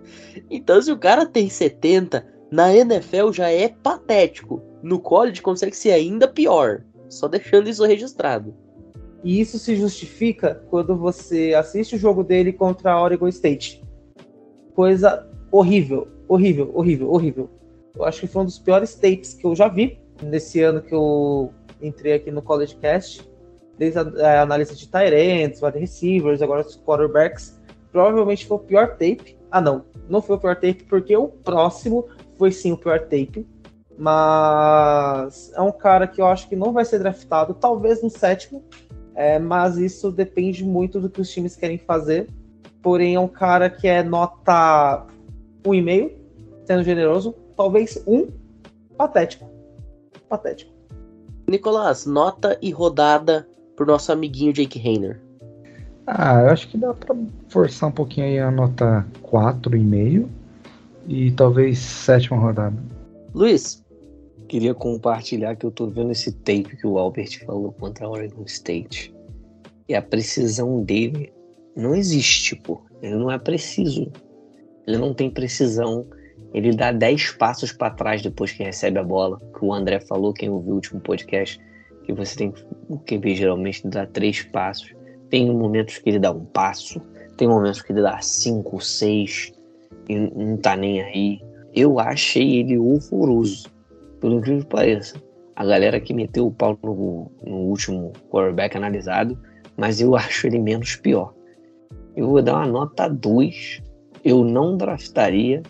Então se o cara tem 70, na NFL já é patético. No college consegue ser ainda pior. Só deixando isso registrado. E isso se justifica quando você assiste o jogo dele contra a Oregon State. Coisa horrível, horrível, horrível, horrível. Eu acho que foi um dos piores tapes que eu já vi nesse ano que eu entrei aqui no College Cast, desde a, a análise de Tyrants, wide receivers, agora os quarterbacks, provavelmente foi o pior tape. Ah, não, não foi o pior tape, porque o próximo foi sim o pior tape. Mas é um cara que eu acho que não vai ser draftado, talvez no sétimo, é, mas isso depende muito do que os times querem fazer. Porém, é um cara que é nota um e meio, sendo generoso, talvez um, patético. Patético. Nicolás, nota e rodada pro nosso amiguinho Jake Hayner. Ah, eu acho que dá pra forçar um pouquinho aí a nota 4,5 e talvez sétima rodada. Luiz. Queria compartilhar que eu tô vendo esse tape que o Albert falou contra a Oregon State. E a precisão dele não existe, pô. Ele não é preciso. Ele não tem precisão. Ele dá 10 passos para trás depois que recebe a bola. Que o André falou, quem ouviu o último podcast, que você tem o QB geralmente dá três passos. Tem momentos que ele dá um passo, tem momentos que ele dá cinco, seis e não tá nem aí. Eu achei ele horroroso, pelo incrível que pareça. A galera que meteu o pau no, no último quarterback analisado, mas eu *laughs* acho ele menos pior. Eu vou dar uma nota 2. Eu não draftaria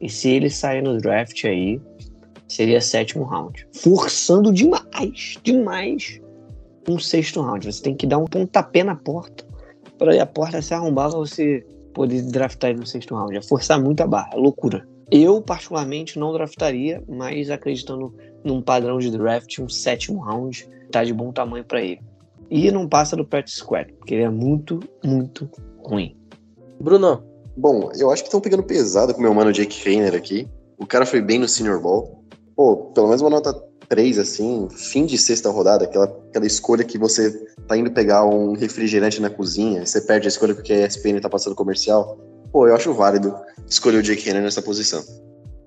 e se ele sair no draft aí, seria sétimo round. Forçando demais, demais um sexto round. Você tem que dar um pontapé na porta para a porta se arrombar pra você poder draftar ele no sexto round. É forçar muito a barra, é loucura. Eu, particularmente, não draftaria, mas acreditando num padrão de draft, um sétimo round tá de bom tamanho para ele. E não passa do practice squad, porque ele é muito, muito ruim. Bruno, Bom, eu acho que estão pegando pesado com o meu mano Jake Reiner aqui. O cara foi bem no Senior Ball. Pô, pelo menos uma nota 3, assim, fim de sexta rodada, aquela, aquela escolha que você tá indo pegar um refrigerante na cozinha, você perde a escolha porque a ESPN tá passando comercial. Pô, eu acho válido escolher o Jake Reiner nessa posição.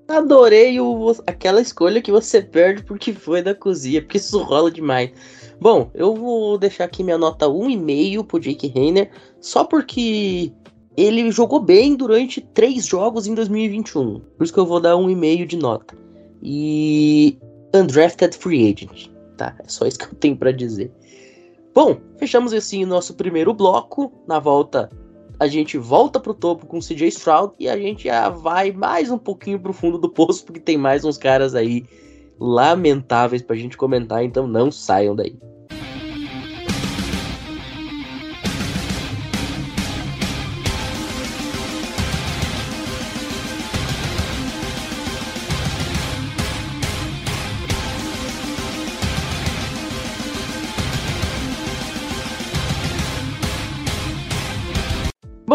Adorei o, aquela escolha que você perde porque foi da cozinha, porque isso rola demais. Bom, eu vou deixar aqui minha nota 1,5 pro Jake Reiner, só porque ele jogou bem durante três jogos em 2021. Por isso que eu vou dar um e-mail de nota. E undrafted free agent, tá? É só isso que eu tenho para dizer. Bom, fechamos assim nosso primeiro bloco. Na volta, a gente volta pro topo com o CJ Stroud e a gente já vai mais um pouquinho pro fundo do poço porque tem mais uns caras aí lamentáveis pra gente comentar, então não saiam daí.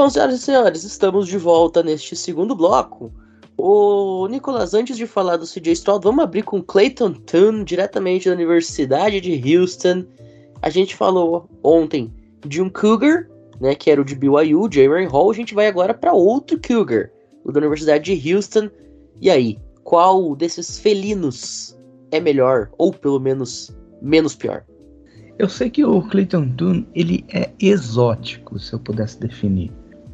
Bom, senhoras e senhores, estamos de volta neste segundo bloco. O Nicolas, antes de falar do CJ Stroud, vamos abrir com Clayton Tune, diretamente da Universidade de Houston. A gente falou ontem de um Cougar, né, que era o de BYU, Jaren Hall. A gente vai agora para outro Cougar, o da Universidade de Houston. E aí, qual desses felinos é melhor, ou pelo menos menos pior? Eu sei que o Clayton Tune ele é exótico, se eu pudesse definir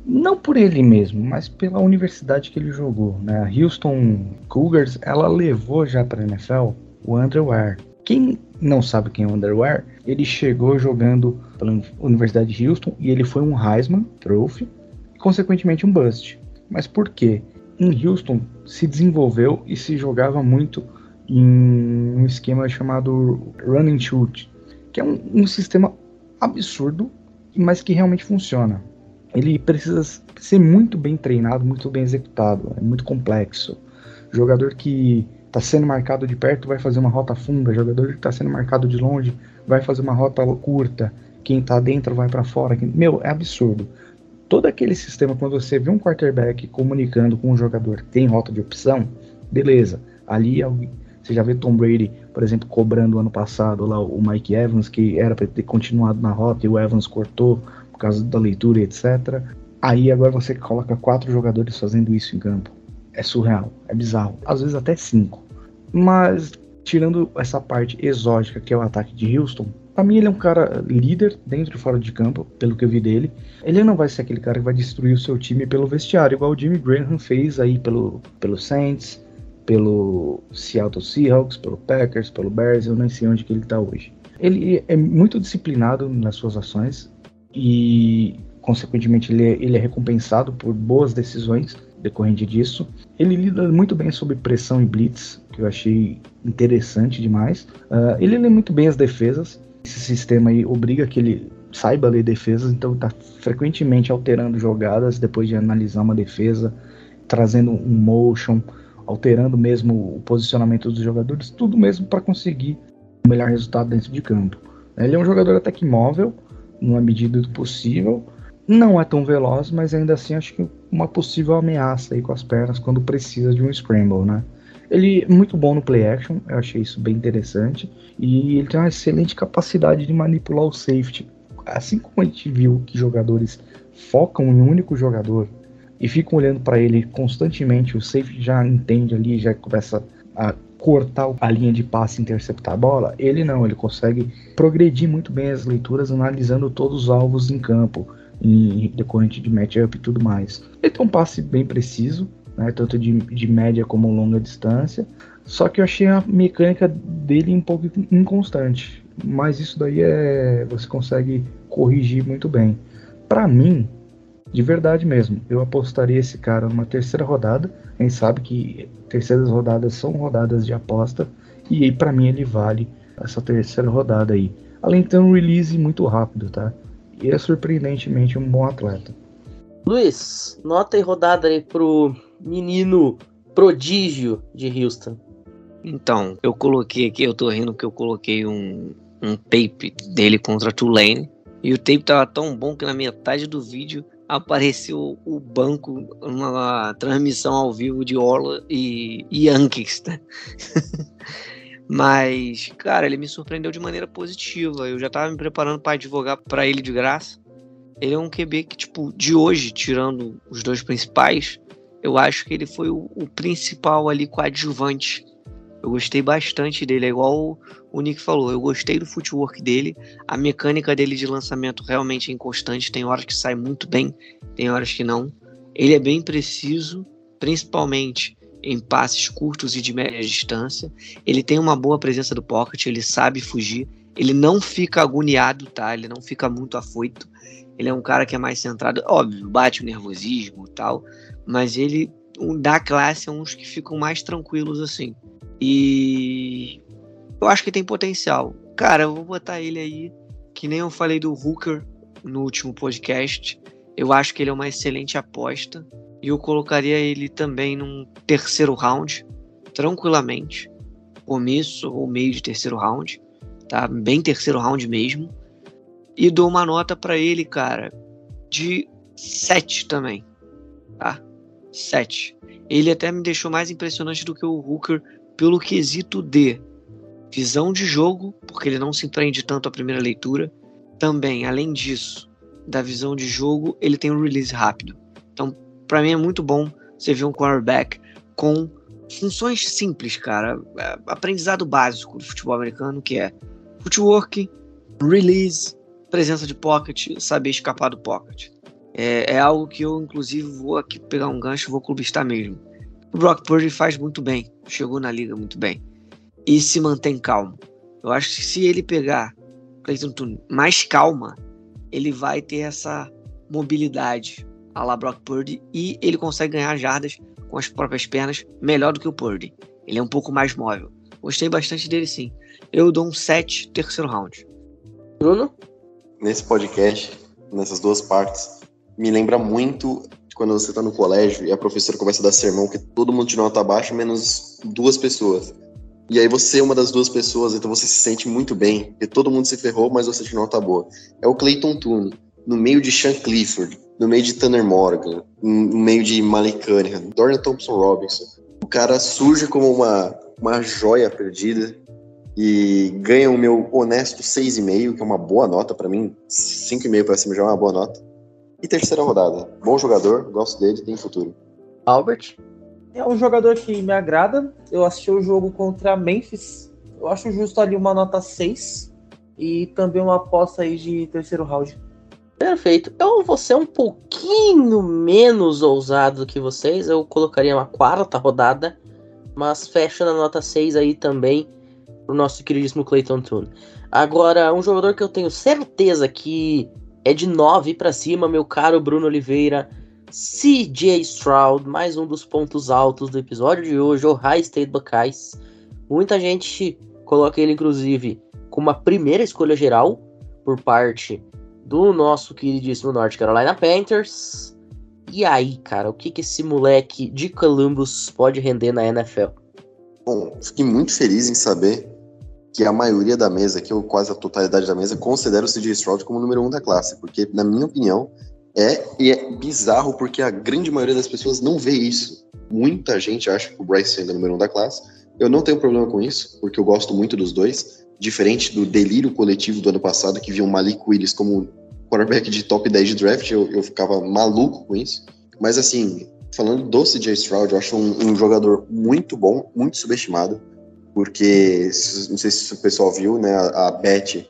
não por ele mesmo, mas pela universidade que ele jogou. Né? A Houston Cougars, ela levou já para a NFL o Underwear. Quem não sabe quem é o Underwear, ele chegou jogando pela Universidade de Houston e ele foi um Heisman Trophy e consequentemente um bust. Mas por quê? Em Houston se desenvolveu e se jogava muito em um esquema chamado Run and Shoot, que é um, um sistema absurdo, mas que realmente funciona ele precisa ser muito bem treinado, muito bem executado, é muito complexo. Jogador que está sendo marcado de perto vai fazer uma rota funda, jogador que está sendo marcado de longe vai fazer uma rota curta, quem está dentro vai para fora. Meu, é absurdo. Todo aquele sistema, quando você vê um quarterback comunicando com um jogador que tem rota de opção, beleza. Ali você já vê Tom Brady, por exemplo, cobrando ano passado lá o Mike Evans, que era para ter continuado na rota e o Evans cortou por causa da leitura etc. Aí agora você coloca quatro jogadores fazendo isso em campo. É surreal, é bizarro. Às vezes até cinco. Mas, tirando essa parte exótica que é o ataque de Houston, pra mim ele é um cara líder dentro e fora de campo, pelo que eu vi dele. Ele não vai ser aquele cara que vai destruir o seu time pelo vestiário, igual o Jimmy Graham fez aí pelo, pelo Saints, pelo Seattle Seahawks, pelo Packers, pelo Bears, eu nem sei onde que ele tá hoje. Ele é muito disciplinado nas suas ações, e consequentemente ele é, ele é recompensado por boas decisões decorrente disso. Ele lida muito bem sob pressão e blitz, que eu achei interessante demais. Uh, ele lê muito bem as defesas. Esse sistema aí obriga que ele saiba ler defesas, então está frequentemente alterando jogadas depois de analisar uma defesa, trazendo um motion, alterando mesmo o posicionamento dos jogadores, tudo mesmo para conseguir o melhor resultado dentro de campo. Ele é um jogador até que móvel, numa medida do possível. Não é tão veloz, mas ainda assim acho que uma possível ameaça aí com as pernas quando precisa de um scramble, né? Ele é muito bom no play action, eu achei isso bem interessante. E ele tem uma excelente capacidade de manipular o safety. Assim como a gente viu que jogadores focam em um único jogador, e ficam olhando para ele constantemente, o safety já entende ali, já começa a cortar a linha de passe e interceptar a bola, ele não, ele consegue progredir muito bem as leituras analisando todos os alvos em campo, em decorrente de matchup e tudo mais. Ele tem um passe bem preciso, né, tanto de, de média como longa distância, só que eu achei a mecânica dele um pouco inconstante, mas isso daí é você consegue corrigir muito bem. Para mim, de verdade mesmo, eu apostaria esse cara numa terceira rodada. A gente sabe que terceiras rodadas são rodadas de aposta. E aí, para mim, ele vale essa terceira rodada aí. Além de ter um release muito rápido, tá? E é surpreendentemente um bom atleta. Luiz, nota e rodada aí pro menino prodígio de Houston. Então, eu coloquei aqui, eu tô rindo que eu coloquei um, um tape dele contra Tulane. E o tape tava tão bom que na metade do vídeo apareceu o banco numa transmissão ao vivo de Orla e, Yankees, né? *laughs* Mas, cara, ele me surpreendeu de maneira positiva. Eu já tava me preparando para advogar para ele de graça. Ele é um QB que, tipo, de hoje, tirando os dois principais, eu acho que ele foi o, o principal ali coadjuvante eu gostei bastante dele, é igual o Nick falou, eu gostei do footwork dele, a mecânica dele de lançamento realmente é inconstante, tem horas que sai muito bem, tem horas que não. Ele é bem preciso, principalmente em passes curtos e de média distância. Ele tem uma boa presença do pocket, ele sabe fugir, ele não fica agoniado, tá? Ele não fica muito afoito. Ele é um cara que é mais centrado, óbvio, bate o nervosismo e tal, mas ele da classe é uns que ficam mais tranquilos assim. E eu acho que tem potencial. Cara, eu vou botar ele aí, que nem eu falei do Hooker no último podcast. Eu acho que ele é uma excelente aposta. E eu colocaria ele também num terceiro round, tranquilamente. Começo ou meio de terceiro round, tá? Bem terceiro round mesmo. E dou uma nota para ele, cara, de 7 também, tá? 7. Ele até me deixou mais impressionante do que o Hooker pelo quesito de visão de jogo, porque ele não se empreende tanto à primeira leitura. Também, além disso, da visão de jogo, ele tem um release rápido. Então, para mim é muito bom você ver um quarterback com funções simples, cara. É, aprendizado básico do futebol americano, que é footwork, release, presença de pocket, saber escapar do pocket. É, é algo que eu, inclusive, vou aqui pegar um gancho, vou clubistar mesmo. O Brock Purdy faz muito bem, chegou na liga muito bem e se mantém calmo. Eu acho que se ele pegar Clayton Tune mais calma, ele vai ter essa mobilidade a la Brock Purdy e ele consegue ganhar jardas com as próprias pernas melhor do que o Purdy. Ele é um pouco mais móvel. Gostei bastante dele sim. Eu dou um 7 terceiro round. Bruno? Nesse podcast, nessas duas partes, me lembra muito quando você está no colégio e a professora começa a dar sermão que todo mundo tirou nota baixa, menos duas pessoas. E aí você é uma das duas pessoas, então você se sente muito bem, porque todo mundo se ferrou, mas você tirou nota boa. É o Clayton Toone, no meio de Sean Clifford, no meio de Tanner Morgan, no meio de Malik Cunningham, Dorian Thompson Robinson. O cara surge como uma, uma joia perdida e ganha o meu honesto 6,5, que é uma boa nota para mim. 5,5 para cima já é uma boa nota. E terceira rodada. Bom jogador, gosto dele, tem futuro. Albert? É um jogador que me agrada. Eu assisti o jogo contra Memphis. Eu acho justo ali uma nota 6. E também uma aposta aí de terceiro round. Perfeito. Eu vou ser um pouquinho menos ousado do que vocês. Eu colocaria uma quarta rodada. Mas fecha na nota 6 aí também pro nosso queridíssimo Clayton Tune. Agora, um jogador que eu tenho certeza que é de 9 para cima, meu caro Bruno Oliveira. CJ Stroud, mais um dos pontos altos do episódio de hoje, o High State Buckeyes. Muita gente coloca ele, inclusive, como a primeira escolha geral por parte do nosso queridíssimo North Carolina Panthers. E aí, cara, o que, que esse moleque de Columbus pode render na NFL? Bom, fiquei muito feliz em saber que a maioria da mesa, que ou quase a totalidade da mesa, considera o CJ Stroud como o número um da classe, porque, na minha opinião, é, e é bizarro porque a grande maioria das pessoas não vê isso. Muita gente acha que o Bryce Young é o número um da classe. Eu não tenho problema com isso, porque eu gosto muito dos dois. Diferente do delírio coletivo do ano passado, que viu o Malik Willis como quarterback de top 10 de draft, eu, eu ficava maluco com isso. Mas assim, falando do CJ Stroud, eu acho um, um jogador muito bom, muito subestimado, porque não sei se o pessoal viu, né? A, Beth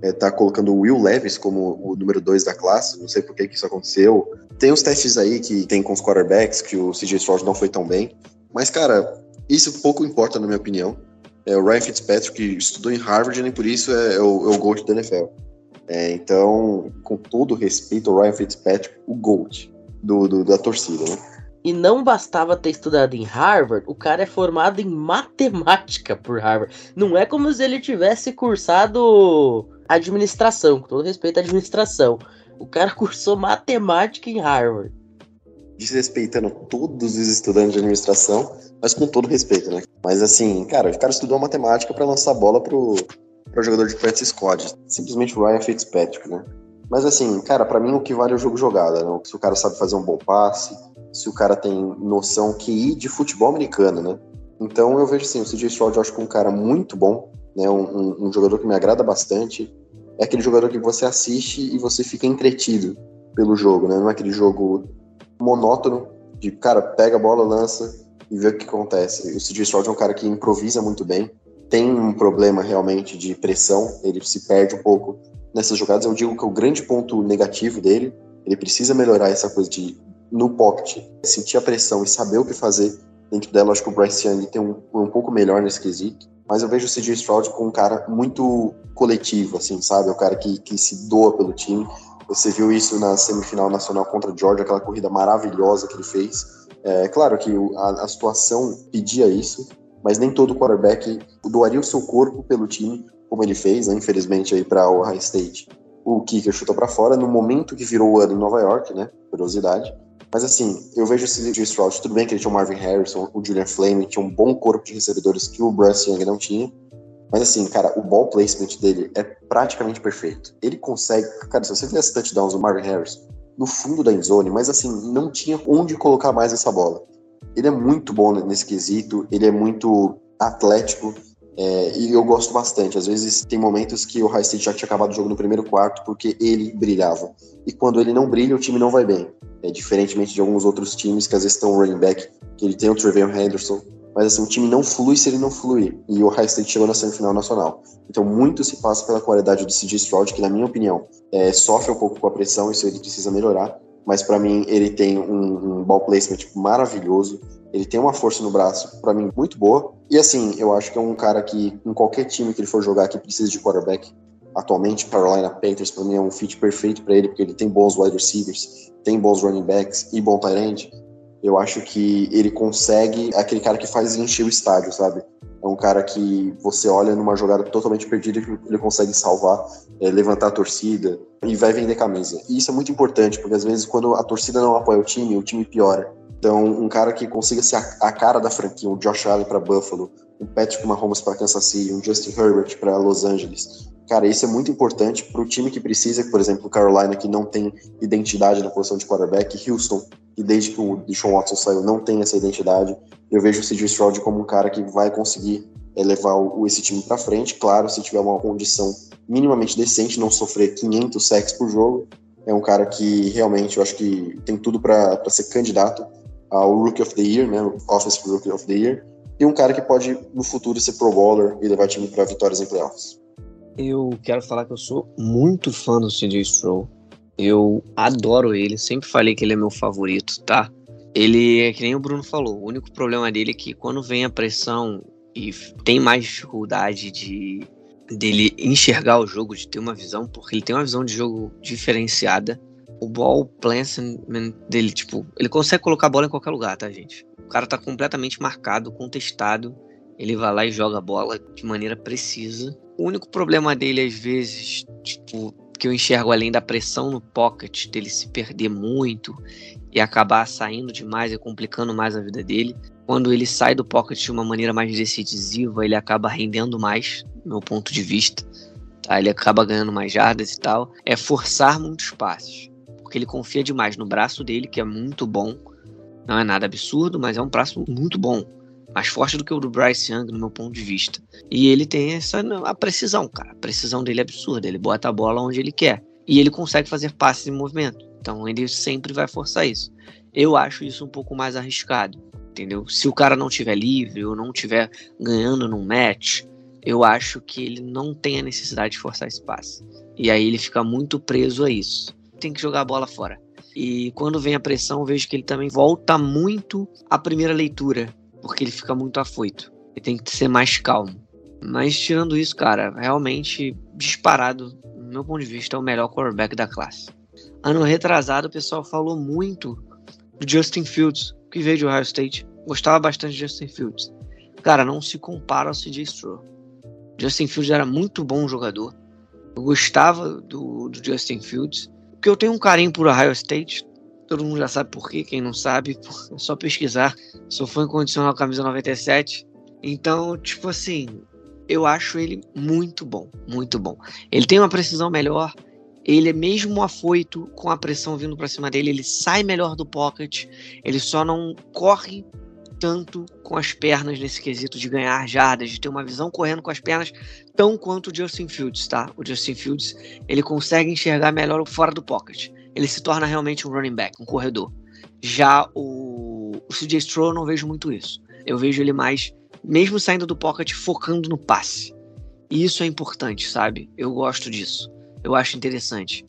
é, tá colocando o Will Levis como o número 2 da classe, não sei por que, isso aconteceu. Tem os testes aí que tem com os quarterbacks, que o CJ Stroud não foi tão bem. Mas, cara, isso pouco importa, na minha opinião. É, o Ryan Fitzpatrick estudou em Harvard e nem por isso é, é o, é o GOAT da NFL. É, então, com todo respeito ao Ryan Fitzpatrick, o GOAT do, do, da torcida, né? E não bastava ter estudado em Harvard, o cara é formado em matemática por Harvard. Não é como se ele tivesse cursado administração, com todo respeito à administração. O cara *laughs* cursou matemática em Harvard. Desrespeitando todos os estudantes de administração, mas com todo respeito, né? Mas assim, cara, o cara estudou matemática para lançar bola pro, pro jogador de practice squad. Simplesmente o Ryan Fitzpatrick, né? Mas assim, cara, para mim o que vale é o jogo jogada, né? Se o cara sabe fazer um bom passe, se o cara tem noção QI de futebol americano, né? Então eu vejo assim, o CJ Stroud eu acho que é um cara muito bom, né? Um, um, um, jogador que me agrada bastante. É aquele jogador que você assiste e você fica entretido pelo jogo, né? Não é aquele jogo monótono de cara pega a bola, lança e vê o que acontece. O CJ Stroud é um cara que improvisa muito bem, tem um problema realmente de pressão, ele se perde um pouco nessas jogadas. Eu digo que o grande ponto negativo dele, ele precisa melhorar essa coisa de no pocket, sentir a pressão e saber o que fazer dentro dela. Acho que o Bryce Young tem um, um pouco melhor nesse quesito. Mas eu vejo o CJ Stroud como um cara muito coletivo, assim, sabe? É o cara que, que se doa pelo time. Você viu isso na semifinal nacional contra o Georgia, aquela corrida maravilhosa que ele fez. É claro que a, a situação pedia isso, mas nem todo quarterback doaria o seu corpo pelo time, como ele fez, né? infelizmente aí para o Ohio State. O kicker chutou para fora no momento que virou o ano em Nova York, né? Curiosidade. Mas assim, eu vejo esse CJ Stroud, tudo bem que ele tinha o Marvin Harrison, o Julian Flame, tinha um bom corpo de recebedores que o Bryce Young não tinha. Mas assim, cara, o ball placement dele é praticamente perfeito. Ele consegue, cara, se você as touchdowns do Marvin Harrison no fundo da endzone, mas assim, não tinha onde colocar mais essa bola. Ele é muito bom nesse quesito, ele é muito atlético, é, e eu gosto bastante. Às vezes tem momentos que o High State já tinha acabado o jogo no primeiro quarto porque ele brilhava. E quando ele não brilha, o time não vai bem. É, diferentemente de alguns outros times que às vezes estão running back, que ele tem o Trevion Henderson. Mas assim, o time não flui se ele não fluir. E o High State chegou na semifinal nacional. Então muito se passa pela qualidade do CJ Stroud, que na minha opinião é, sofre um pouco com a pressão, isso ele precisa melhorar. Mas para mim ele tem um, um ball placement maravilhoso ele tem uma força no braço, para mim, muito boa. E assim, eu acho que é um cara que, em qualquer time que ele for jogar que precisa de quarterback, atualmente, Carolina Panthers, para mim, é um fit perfeito para ele, porque ele tem bons wide receivers, tem bons running backs e bom tight end. Eu acho que ele consegue, é aquele cara que faz encher o estádio, sabe? É um cara que você olha numa jogada totalmente perdida ele consegue salvar, é, levantar a torcida e vai vender camisa. E isso é muito importante, porque às vezes quando a torcida não apoia o time, o time piora. Então, um cara que consiga ser a, a cara da franquia, um Josh Allen para Buffalo, um Patrick Mahomes para Kansas City, um Justin Herbert para Los Angeles. Cara, isso é muito importante para o time que precisa, por exemplo, Carolina, que não tem identidade na posição de quarterback, Houston, que desde que o Deshaun Watson saiu não tem essa identidade. Eu vejo o CJ Stroud como um cara que vai conseguir é, levar o, esse time para frente, claro, se tiver uma condição minimamente decente, não sofrer 500 sacks por jogo. É um cara que realmente eu acho que tem tudo para ser candidato ao Rookie of the Year, né, Offensive Rookie of the Year, e um cara que pode no futuro ser Pro Bowler e levar time para vitórias em playoffs. Eu quero falar que eu sou muito fã do CJ Stroll. Eu adoro ele, sempre falei que ele é meu favorito, tá? Ele é que nem o Bruno falou, o único problema dele é que quando vem a pressão e tem mais dificuldade de dele enxergar o jogo, de ter uma visão, porque ele tem uma visão de jogo diferenciada o ball placement dele, tipo, ele consegue colocar a bola em qualquer lugar, tá, gente? O cara tá completamente marcado, contestado. Ele vai lá e joga a bola de maneira precisa. O único problema dele, às vezes, tipo, que eu enxergo além da pressão no pocket, dele se perder muito e acabar saindo demais e complicando mais a vida dele. Quando ele sai do pocket de uma maneira mais decisiva, ele acaba rendendo mais, do meu ponto de vista. Tá? Ele acaba ganhando mais jardas e tal. É forçar muitos passes porque ele confia demais no braço dele, que é muito bom. Não é nada absurdo, mas é um braço muito bom. Mais forte do que o do Bryce Young, no meu ponto de vista. E ele tem essa a precisão, cara. A precisão dele é absurda. Ele bota a bola onde ele quer. E ele consegue fazer passes em movimento. Então ele sempre vai forçar isso. Eu acho isso um pouco mais arriscado, entendeu? Se o cara não tiver livre ou não tiver ganhando num match, eu acho que ele não tem a necessidade de forçar esse passe. E aí ele fica muito preso a isso. Tem que jogar a bola fora. E quando vem a pressão, vejo que ele também volta muito à primeira leitura, porque ele fica muito afoito. Ele tem que ser mais calmo. Mas tirando isso, cara, realmente disparado, do meu ponto de vista, é o melhor quarterback da classe. Ano retrasado, o pessoal falou muito do Justin Fields, que veio de Ohio State. Gostava bastante de Justin Fields. Cara, não se compara ao CJ Stroll. Justin Fields era muito bom jogador. Eu gostava do, do Justin Fields. Porque eu tenho um carinho por Ohio State. Todo mundo já sabe por quê. Quem não sabe, é só pesquisar. Sou fã incondicional camisa 97. Então, tipo assim, eu acho ele muito bom, muito bom. Ele tem uma precisão melhor, ele é mesmo afoito com a pressão vindo para cima dele, ele sai melhor do pocket, ele só não corre tanto com as pernas nesse quesito de ganhar jardas, de ter uma visão correndo com as pernas tão quanto o Justin Fields, tá? O Justin Fields, ele consegue enxergar melhor fora do pocket. Ele se torna realmente um running back, um corredor. Já o, o CJ Stroll eu não vejo muito isso. Eu vejo ele mais mesmo saindo do pocket, focando no passe. E isso é importante, sabe? Eu gosto disso. Eu acho interessante.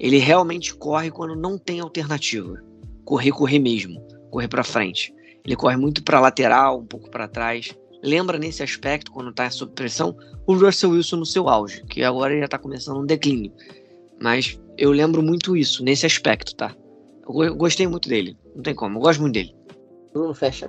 Ele realmente corre quando não tem alternativa. Correr, correr mesmo. Correr para frente. Ele corre muito para lateral, um pouco para trás. Lembra nesse aspecto, quando tá sob pressão, o Russell Wilson no seu auge, que agora ele já tá começando um declínio. Mas eu lembro muito isso, nesse aspecto, tá? Eu gostei muito dele. Não tem como, eu gosto muito dele. Bruno, fecha.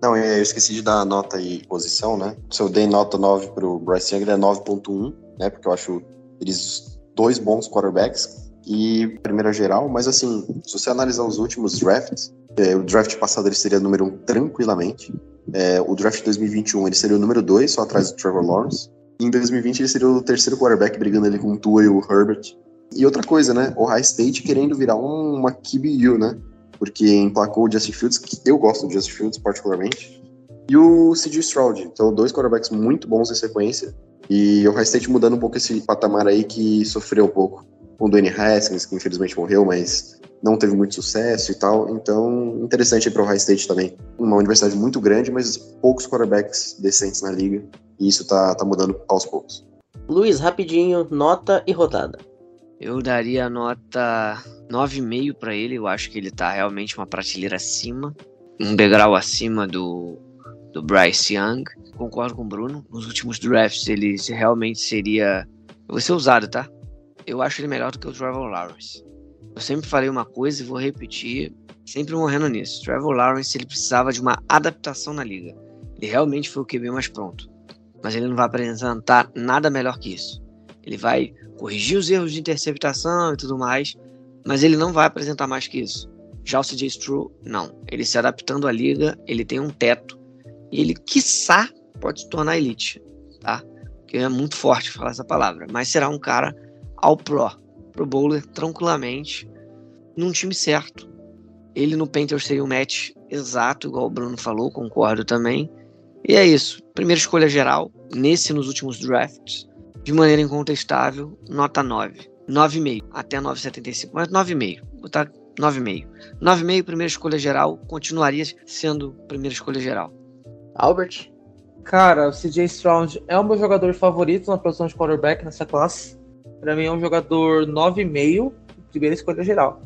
Não, eu esqueci de dar nota e posição, né? Se eu dei nota 9 pro Bryce Young, ele é 9.1, né? Porque eu acho eles dois bons quarterbacks e primeira geral, mas assim, se você analisar os últimos drafts, é, o draft passado ele seria número 1 um, tranquilamente. É, o draft de 2021 ele seria o número 2, só atrás do Trevor Lawrence. E em 2020 ele seria o terceiro quarterback brigando ali com o Tua e o Herbert. E outra coisa, né? O High State querendo virar um, uma QBU, né? porque emplacou o Justin Fields, que eu gosto do Justin Fields particularmente, e o C.J. Stroud. Então, dois quarterbacks muito bons em sequência. E o High State mudando um pouco esse patamar aí que sofreu um pouco com o Dwayne Haskins, que infelizmente morreu, mas não teve muito sucesso e tal. Então, interessante para o High State também. Uma universidade muito grande, mas poucos quarterbacks decentes na liga. E isso tá, tá mudando aos poucos. Luiz, rapidinho, nota e rodada. Eu daria nota 9,5 para ele. Eu acho que ele tá realmente uma prateleira acima, um degrau acima do, do Bryce Young. Concordo com o Bruno. Nos últimos drafts ele realmente seria. Eu vou ser usado, tá? Eu acho ele melhor do que o Trevor Lawrence. Eu sempre falei uma coisa e vou repetir, sempre morrendo nisso. Trevor Lawrence ele precisava de uma adaptação na liga. Ele realmente foi o QB mais pronto. Mas ele não vai apresentar nada melhor que isso. Ele vai corrigir os erros de interceptação e tudo mais, mas ele não vai apresentar mais que isso. Já o CJ Stroll, não. Ele se adaptando à liga, ele tem um teto ele, quiçá, pode se tornar elite, tá? Que é muito forte falar essa palavra, mas será um cara ao pro, pro bowler tranquilamente, num time certo. Ele no Panthers seria um match exato, igual o Bruno falou, concordo também. E é isso. Primeira escolha geral, nesse nos últimos drafts de maneira incontestável, nota 9. 9,5 até 9,75, mas 9,5. Botar 9,5. 9,5, primeira escolha geral, continuaria sendo primeira escolha geral. Albert? Cara, o CJ Stroud é o meu jogador favorito na posição de quarterback nessa classe. Para mim é um jogador 9,5, primeira escolha geral.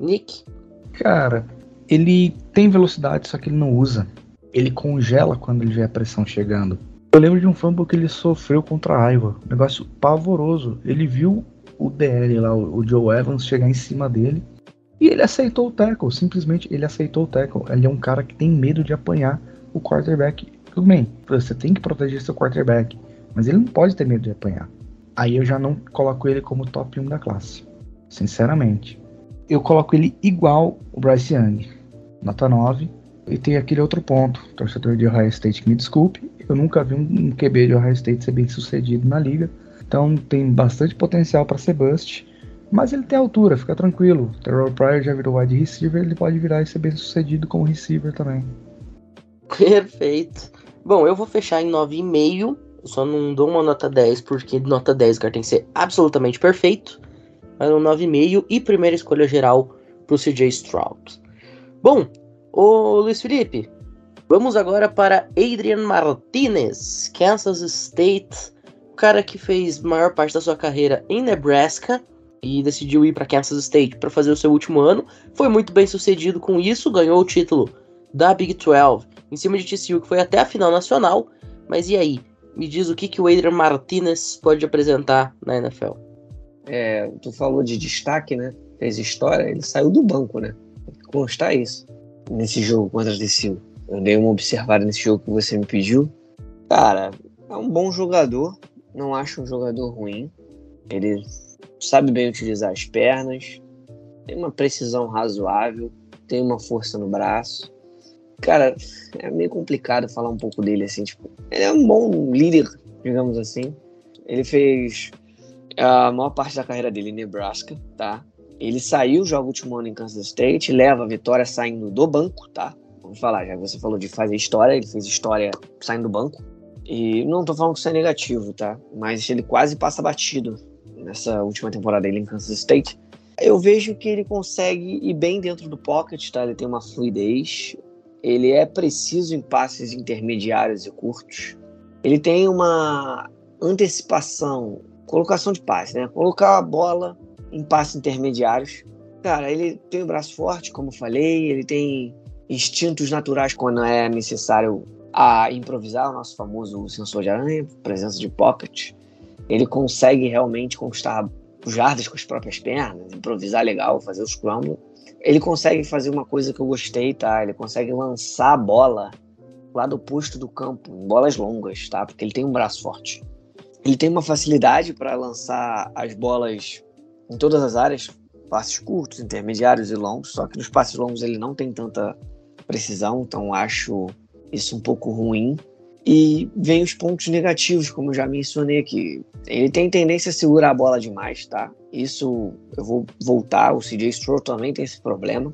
Nick? Cara, ele tem velocidade, só que ele não usa. Ele congela quando ele vê a pressão chegando. Eu lembro de um fumble que ele sofreu contra a Iowa. Um negócio pavoroso. Ele viu o DL lá, o Joe Evans, chegar em cima dele. E ele aceitou o tackle. Simplesmente ele aceitou o tackle. Ele é um cara que tem medo de apanhar o quarterback. Tudo bem, você tem que proteger seu quarterback. Mas ele não pode ter medo de apanhar. Aí eu já não coloco ele como top 1 da classe. Sinceramente. Eu coloco ele igual o Bryce Young. Nota 9. E tem aquele outro ponto, torcedor de Ohio State que me desculpe, eu nunca vi um QB de Ohio State ser bem sucedido na liga. Então tem bastante potencial para ser bust. Mas ele tem altura, fica tranquilo. Terrell Pryor já virou wide receiver, ele pode virar e ser bem sucedido como receiver também. *laughs* Perfeito. Bom, eu vou fechar em 9,5. Só não dou uma nota 10, porque nota 10 cara tem que ser absolutamente perfeito. Mas um 9,5 e primeira escolha geral pro CJ Stroud. Bom, ô Luiz Felipe, vamos agora para Adrian Martinez, Kansas State, o cara que fez maior parte da sua carreira em Nebraska e decidiu ir para Kansas State para fazer o seu último ano. Foi muito bem sucedido com isso, ganhou o título da Big 12 em cima de TCU, que foi até a final nacional. Mas e aí? Me diz o que, que o Adrian Martinez pode apresentar na NFL. É, tu falou de destaque, né? Fez história, ele saiu do banco, né? Tem que constar isso. Nesse jogo contra a TCU. Eu dei uma observada nesse jogo que você me pediu. Cara, é um bom jogador. Não acho um jogador ruim. Ele sabe bem utilizar as pernas, tem uma precisão razoável, tem uma força no braço. Cara, é meio complicado falar um pouco dele assim, tipo, ele é um bom líder, digamos assim. Ele fez a maior parte da carreira dele em Nebraska, tá? Ele saiu, joga o último ano em Kansas State, leva a vitória saindo do banco, tá? Vamos falar, já você falou de fazer história, ele fez história saindo do banco. E não tô falando que isso é negativo, tá? Mas ele quase passa batido nessa última temporada dele em Kansas State. Eu vejo que ele consegue ir bem dentro do pocket, tá? Ele tem uma fluidez, ele é preciso em passes intermediários e curtos. Ele tem uma antecipação, colocação de passe, né? Colocar a bola em passes intermediários. Cara, ele tem o braço forte, como eu falei, ele tem instintos naturais quando é necessário a improvisar, o nosso famoso sensor de aranha, presença de pocket. Ele consegue realmente conquistar jardas com as próprias pernas, improvisar legal, fazer os crumbles. Ele consegue fazer uma coisa que eu gostei, tá? Ele consegue lançar a bola lá do posto do campo, em bolas longas, tá? Porque ele tem um braço forte. Ele tem uma facilidade para lançar as bolas em todas as áreas, passes curtos, intermediários e longos, só que nos passes longos ele não tem tanta precisão, então acho isso um pouco ruim. E vem os pontos negativos, como já mencionei aqui. Ele tem tendência a segurar a bola demais, tá? Isso eu vou voltar. O CJ Stroll também tem esse problema.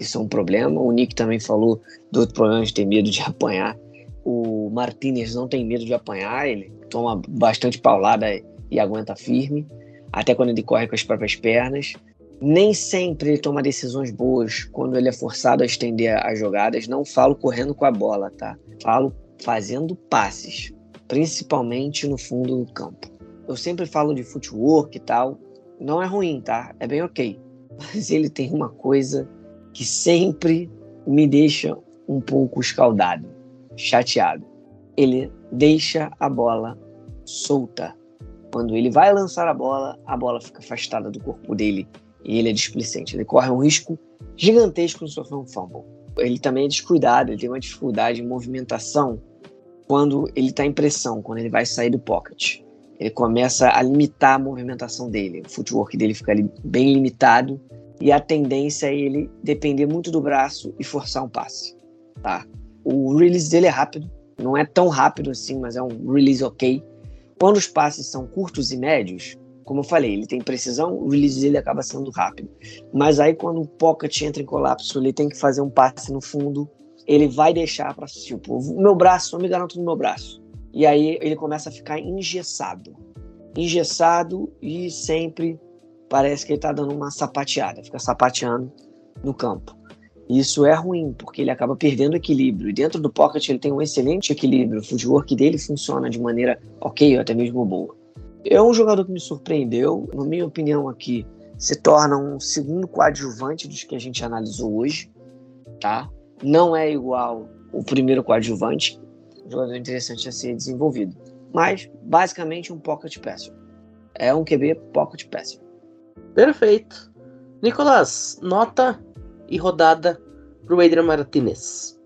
Isso é um problema. O Nick também falou do outro problema de ter medo de apanhar. O Martinez não tem medo de apanhar, ele toma bastante paulada e aguenta firme, até quando ele corre com as próprias pernas. Nem sempre ele toma decisões boas quando ele é forçado a estender as jogadas. Não falo correndo com a bola, tá? Falo fazendo passes, principalmente no fundo do campo. Eu sempre falo de footwork e tal, não é ruim, tá? É bem ok. *laughs* Mas ele tem uma coisa que sempre me deixa um pouco escaldado, chateado. Ele deixa a bola solta. Quando ele vai lançar a bola, a bola fica afastada do corpo dele e ele é displicente. Ele corre um risco gigantesco de sofrer um fumble. Ele também é descuidado, ele tem uma dificuldade em movimentação quando ele está em pressão, quando ele vai sair do pocket. Ele começa a limitar a movimentação dele, o footwork dele fica bem limitado e a tendência é ele depender muito do braço e forçar um passe. Tá? O release dele é rápido, não é tão rápido assim, mas é um release ok. Quando os passes são curtos e médios, como eu falei, ele tem precisão, o release dele acaba sendo rápido. Mas aí quando o pocket entra em colapso, ele tem que fazer um passe no fundo, ele vai deixar para o meu braço, eu me garanto no meu braço. E aí ele começa a ficar engessado. Engessado e sempre parece que ele tá dando uma sapateada, fica sapateando no campo. Isso é ruim, porque ele acaba perdendo equilíbrio. E dentro do pocket ele tem um excelente equilíbrio. O footwork dele funciona de maneira ok, ou até mesmo boa. É um jogador que me surpreendeu. Na minha opinião aqui, se torna um segundo coadjuvante dos que a gente analisou hoje, tá? Não é igual o primeiro coadjuvante, um jogador interessante a ser desenvolvido. Mas, basicamente, um pocket passer. É um QB pocket passer. Perfeito. Nicolas, nota e rodada para o Adrian Martinez.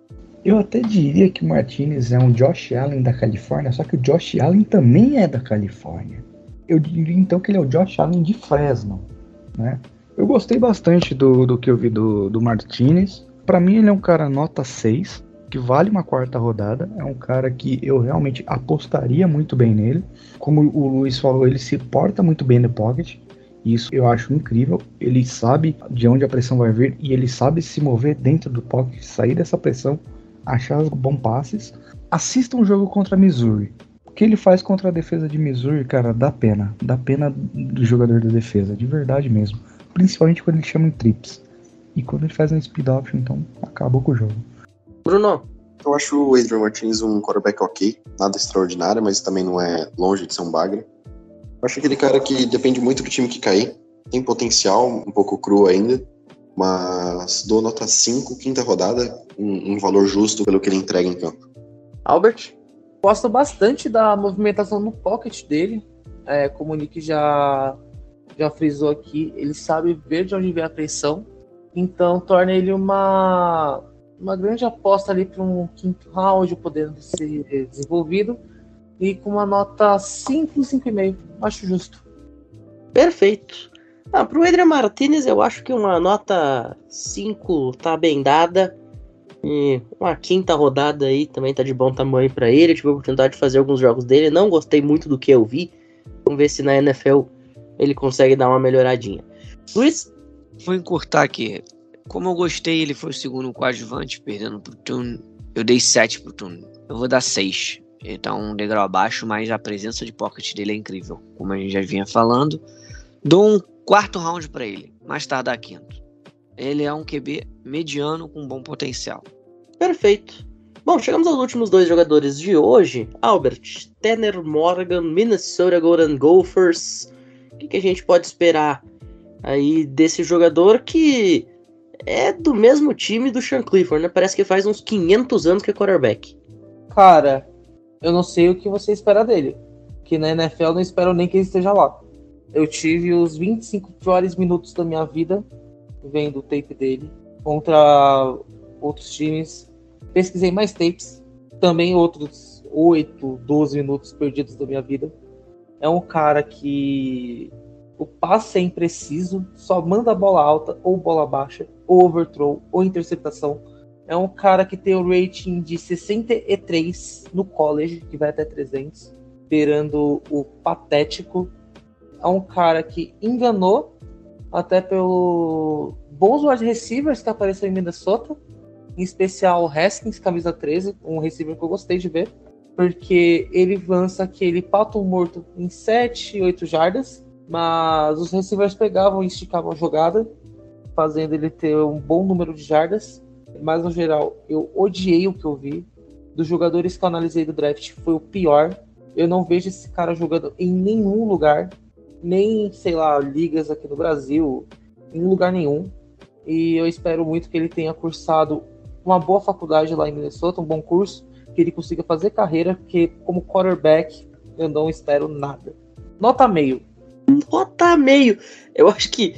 Eu até diria que o Martinez é um Josh Allen da Califórnia, só que o Josh Allen também é da Califórnia. Eu diria então que ele é o Josh Allen de Fresno, né? Eu gostei bastante do, do que eu vi do, do Martinez. Para mim, ele é um cara nota 6, que vale uma quarta rodada. É um cara que eu realmente apostaria muito bem nele. Como o Luiz falou, ele se porta muito bem no pocket. Isso eu acho incrível. Ele sabe de onde a pressão vai vir e ele sabe se mover dentro do pocket, sair dessa pressão, achar os bons passes. Assista um jogo contra Missouri. O que ele faz contra a defesa de Missouri, cara, dá pena. Dá pena do jogador da defesa, de verdade mesmo. Principalmente quando ele chama em trips. E quando ele faz um speed option, então acabou com o jogo. Bruno, Eu acho o Adrian Martins um quarterback ok, nada extraordinário, mas também não é longe de ser um bagre. Eu acho aquele cara que depende muito do time que cair, tem potencial, um pouco cru ainda, mas dou nota 5, quinta rodada, um, um valor justo pelo que ele entrega em campo. Albert, Gosto bastante da movimentação no pocket dele. É, como o Nick já, já frisou aqui, ele sabe ver de onde vem a pressão. Então torna ele uma, uma grande aposta ali para um quinto round podendo ser desenvolvido. E com uma nota 5, 5,5. Acho justo. perfeito. Ah, pro Adrian Martinez, eu acho que uma nota 5 tá bem dada. E uma quinta rodada aí também tá de bom tamanho pra ele. Tive a oportunidade de fazer alguns jogos dele. Não gostei muito do que eu vi. Vamos ver se na NFL ele consegue dar uma melhoradinha. Luiz, Vou encurtar aqui. Como eu gostei, ele foi o segundo coadjuvante, perdendo pro Tune. Eu dei 7 pro Tune. Eu vou dar 6. Ele tá um degrau abaixo, mas a presença de pocket dele é incrível. Como a gente já vinha falando. Dou um quarto round pra ele. Mais tardar quinto. Ele é um QB mediano com bom potencial. perfeito. Bom, chegamos aos últimos dois jogadores de hoje. Albert, Tanner Morgan, Minnesota Golden Gophers. O que, que a gente pode esperar aí desse jogador que é do mesmo time do Sean Clifford, né? Parece que faz uns 500 anos que é quarterback. Cara, eu não sei o que você espera dele. Que na NFL não espero nem que ele esteja lá. Eu tive os 25 piores minutos da minha vida vendo o tape dele contra outros times. Pesquisei mais tapes, também outros 8, 12 minutos perdidos da minha vida. É um cara que o passe é impreciso, só manda bola alta ou bola baixa, ou overthrow, ou interceptação. É um cara que tem o rating de 63 no college, que vai até 300, beirando o patético. É um cara que enganou até pelo bons wide receivers que apareceu em Minnesota, em especial o Haskins, camisa 13, um receiver que eu gostei de ver, porque ele lança aquele pato morto em 7, 8 jardas, mas os receivers pegavam e esticavam a jogada, fazendo ele ter um bom número de jardas. Mas no geral, eu odiei o que eu vi. Dos jogadores que eu analisei do draft, foi o pior. Eu não vejo esse cara jogando em nenhum lugar, nem, sei lá, ligas aqui no Brasil, em lugar nenhum. E eu espero muito que ele tenha cursado uma boa faculdade lá em Minnesota, um bom curso, que ele consiga fazer carreira, porque como quarterback eu não espero nada. Nota meio. Nota meio. Eu acho que.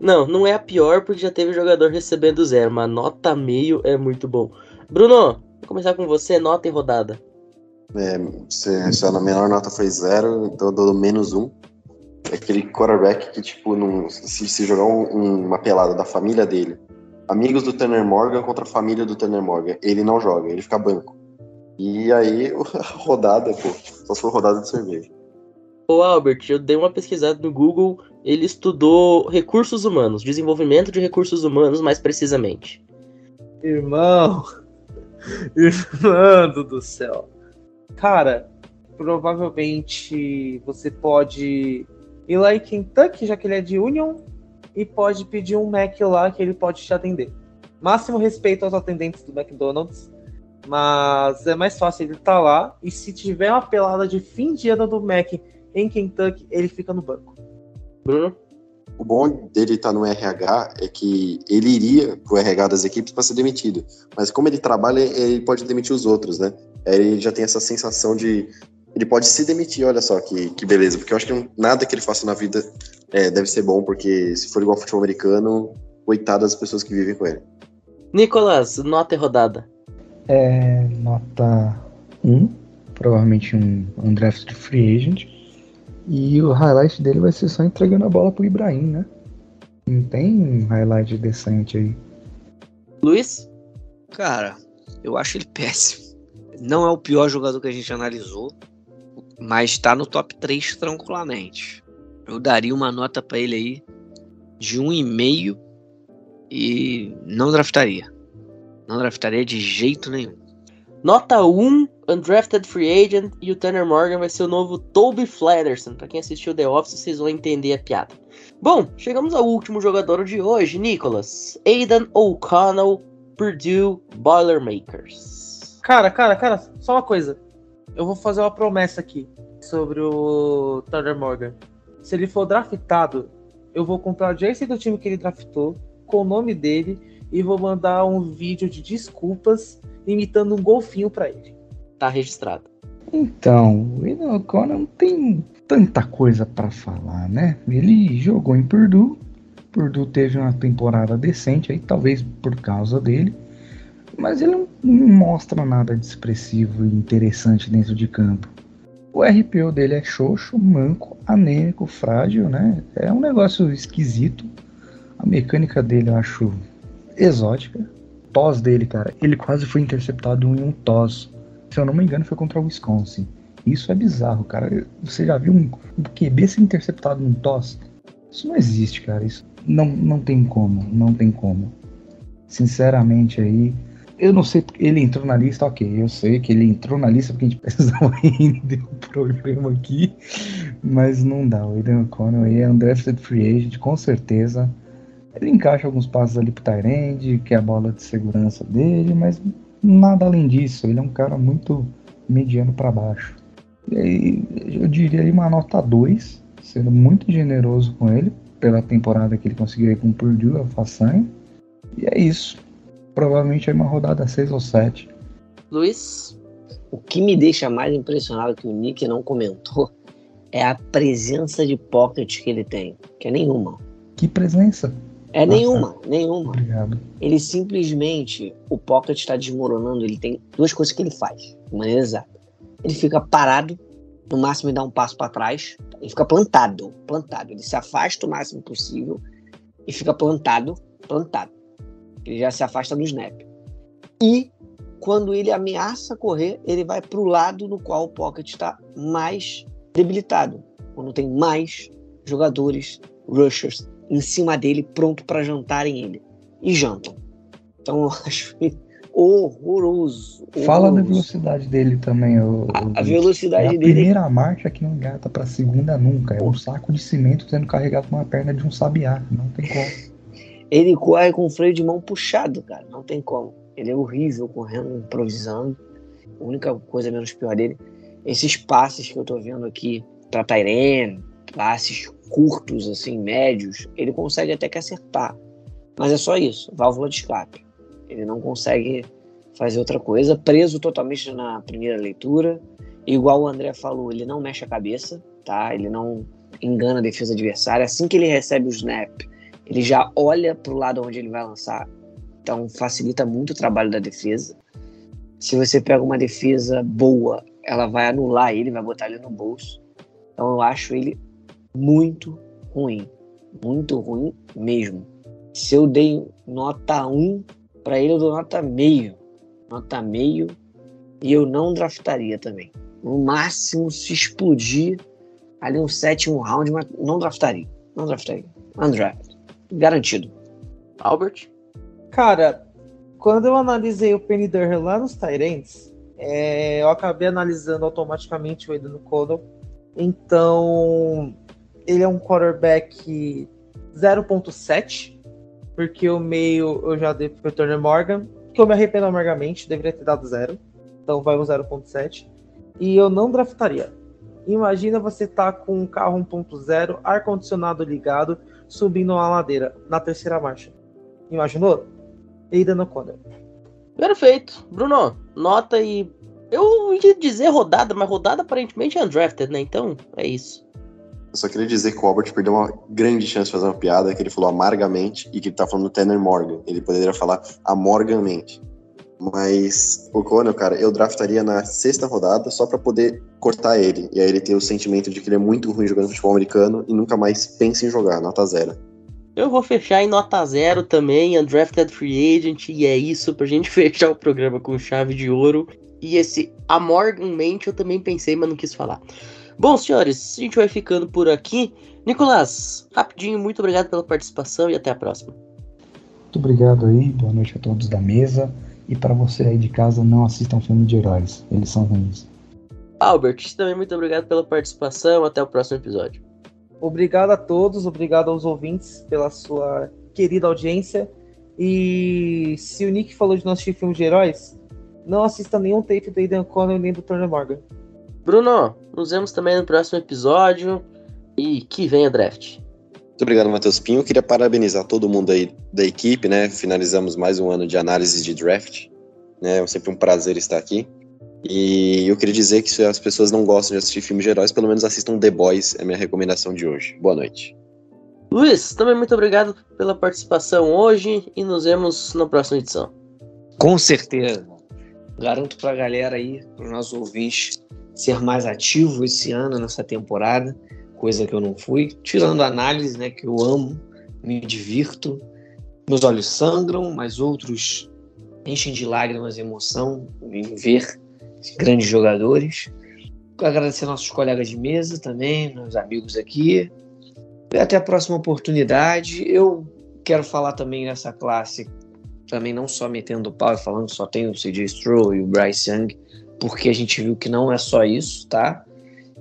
Não, não é a pior porque já teve jogador recebendo zero, mas nota meio é muito bom. Bruno, vou começar com você, nota e rodada. É, se, se a menor nota foi zero, então eu dou menos um. É aquele quarterback que, tipo, não, se, se jogar um- um- uma pelada da família dele, amigos do Tanner Morgan contra a família do Tanner Morgan, ele não joga, ele fica banco. E aí, a *laughs* rodada, pô, só se for rodada de cerveja. Ô Albert, eu dei uma pesquisada no Google, ele estudou recursos humanos, desenvolvimento de recursos humanos mais precisamente. Irmão. *laughs* Irmão do céu. Cara, provavelmente você pode ir lá em Kentucky, já que ele é de Union, e pode pedir um Mac lá que ele pode te atender. Máximo respeito aos atendentes do McDonald's, mas é mais fácil ele estar lá, e se tiver uma pelada de fim de ano do Mac em Kentucky, ele fica no banco. Bruno? O bom dele estar no RH é que ele iria pro RH das equipes para ser demitido. Mas como ele trabalha, ele pode demitir os outros, né? Aí ele já tem essa sensação de. Ele pode se demitir, olha só que, que beleza. Porque eu acho que nada que ele faça na vida é, deve ser bom, porque se for igual ao futebol americano, coitado das pessoas que vivem com ele. Nicolas, nota e rodada. É nota 1, provavelmente um, um draft de free agent. E o highlight dele vai ser só entregando a bola pro Ibrahim, né? Não tem um highlight decente aí. Luiz? Cara, eu acho ele péssimo. Não é o pior jogador que a gente analisou, mas tá no top 3 tranquilamente. Eu daria uma nota pra ele aí de 1,5 e não draftaria. Não draftaria de jeito nenhum. Nota 1, Undrafted Free Agent, e o Tanner Morgan vai ser o novo Toby Flatterson. Pra quem assistiu The Office, vocês vão entender a piada. Bom, chegamos ao último jogador de hoje, Nicholas. Aidan O'Connell, Purdue Boilermakers. Cara, cara, cara, só uma coisa. Eu vou fazer uma promessa aqui sobre o Thunder Morgan. Se ele for draftado, eu vou comprar o jersey do time que ele draftou, com o nome dele, e vou mandar um vídeo de desculpas imitando um golfinho para ele. Tá registrado. Então, o O'Connell não tem tanta coisa para falar, né? Ele jogou em Purdue. Purdue teve uma temporada decente aí, talvez por causa dele. Mas ele não, não mostra nada de expressivo e interessante dentro de campo. O RPO dele é xoxo, manco, anêmico, frágil, né? É um negócio esquisito. A mecânica dele eu acho exótica. Tos dele, cara, ele quase foi interceptado em um tos. Se eu não me engano, foi contra o Wisconsin. Isso é bizarro, cara. Você já viu um, um QB ser interceptado num tos? Isso não existe, cara. Isso não, não tem como, não tem como. Sinceramente aí, eu não sei ele entrou na lista, ok. Eu sei que ele entrou na lista porque a gente *laughs* precisava render o programa aqui, mas não dá. O Aiden O'Connell aí é um drafted free agent, com certeza. Ele encaixa alguns passos ali pro Tyrande, que é a bola de segurança dele, mas nada além disso. Ele é um cara muito mediano para baixo. E aí, eu diria aí uma nota 2, sendo muito generoso com ele, pela temporada que ele conseguiu aí com o Purdue, a façanha. E é isso provavelmente é uma rodada 6 ou 7. Luiz? O que me deixa mais impressionado que o Nick não comentou é a presença de pocket que ele tem, que é nenhuma. Que presença? É Nossa. nenhuma, nenhuma. Obrigado. Ele simplesmente, o pocket está desmoronando, ele tem duas coisas que ele faz, de maneira exata. Ele fica parado, no máximo ele dá um passo para trás, ele fica plantado, plantado. Ele se afasta o máximo possível e fica plantado, plantado. Ele já se afasta do snap. E quando ele ameaça correr, ele vai para o lado no qual o pocket está mais debilitado. Quando tem mais jogadores, rushers, em cima dele, pronto para jantarem ele. E jantam. Então eu *laughs* acho horroroso. Fala horroroso. da velocidade dele também. O, a, a velocidade é a dele. primeira marcha que não engata para a segunda nunca. É um saco de cimento sendo carregado com uma perna de um sabiá. Não tem como. *laughs* Ele corre com o freio de mão puxado, cara. Não tem como. Ele é horrível correndo, improvisando. A única coisa menos pior dele, esses passes que eu tô vendo aqui pra Tyrene, passes curtos, assim, médios, ele consegue até que acertar. Mas é só isso, válvula de escape. Ele não consegue fazer outra coisa, preso totalmente na primeira leitura. Igual o André falou, ele não mexe a cabeça, tá? Ele não engana a defesa adversária. Assim que ele recebe o snap, ele já olha para o lado onde ele vai lançar, então facilita muito o trabalho da defesa. Se você pega uma defesa boa, ela vai anular ele, vai botar ele no bolso. Então eu acho ele muito ruim, muito ruim mesmo. Se eu dei nota 1 para ele, eu dou nota meio, nota meio, e eu não draftaria também. No máximo, se explodir ali um sétimo round, mas não draftaria, não draftaria, undraft garantido. Albert? Cara, quando eu analisei o Penny Durham lá nos Tyrants, é, eu acabei analisando automaticamente o Aidan O'Connell. Então, ele é um quarterback 0.7, porque o meio eu já dei pro Turner Morgan, que eu me arrependo amargamente, deveria ter dado zero. Então vai um 0.7. E eu não draftaria. Imagina você tá com um carro 1.0, ar-condicionado ligado, subindo uma ladeira na terceira marcha. Imaginou? Aidan O'Connell. Perfeito. Bruno, nota e. Eu ia dizer rodada, mas rodada aparentemente é undrafted, né? Então é isso. Eu só queria dizer que o Albert perdeu uma grande chance de fazer uma piada, que ele falou amargamente e que ele tá falando do Tanner Morgan. Ele poderia falar amorgamente. Mas o Conor, cara, eu draftaria na sexta rodada só para poder cortar ele. E aí ele ter o sentimento de que ele é muito ruim jogando futebol americano e nunca mais pensa em jogar, nota zero. Eu vou fechar em nota zero também, Undrafted Free Agent, e é isso, pra gente *laughs* fechar o programa com chave de ouro. E esse amorgamente eu também pensei, mas não quis falar. Bom, senhores, a gente vai ficando por aqui. Nicolás, rapidinho, muito obrigado pela participação e até a próxima. Muito obrigado aí, boa noite a todos da mesa. E para você aí de casa, não assistam filme de heróis, eles são ruins. Albert, também muito obrigado pela participação. Até o próximo episódio. Obrigado a todos, obrigado aos ouvintes pela sua querida audiência. E se o Nick falou de não assistir filme de heróis, não assista nenhum tape do Aidan Connell nem do Turner Morgan. Bruno, nos vemos também no próximo episódio e que venha draft. Muito obrigado, Matheus Pinho. Queria parabenizar todo mundo aí da equipe, né? Finalizamos mais um ano de análise de draft. Né? É sempre um prazer estar aqui. E eu queria dizer que se as pessoas não gostam de assistir filmes de heróis, pelo menos assistam The Boys, é a minha recomendação de hoje. Boa noite. Luiz, também muito obrigado pela participação hoje e nos vemos na próxima edição. Com certeza. Garanto pra galera aí, pros nossos ouvintes, ser mais ativo esse ano, nessa temporada, coisa que eu não fui. Tirando a análise, né, que eu amo, me divirto. Meus olhos sangram, mas outros enchem de lágrimas e emoção em ver grandes jogadores. Agradecer nossos colegas de mesa também, meus amigos aqui. E até a próxima oportunidade. Eu quero falar também nessa classe, também não só metendo pau e falando só tem o CJ Stroll e o Bryce Young, porque a gente viu que não é só isso, tá?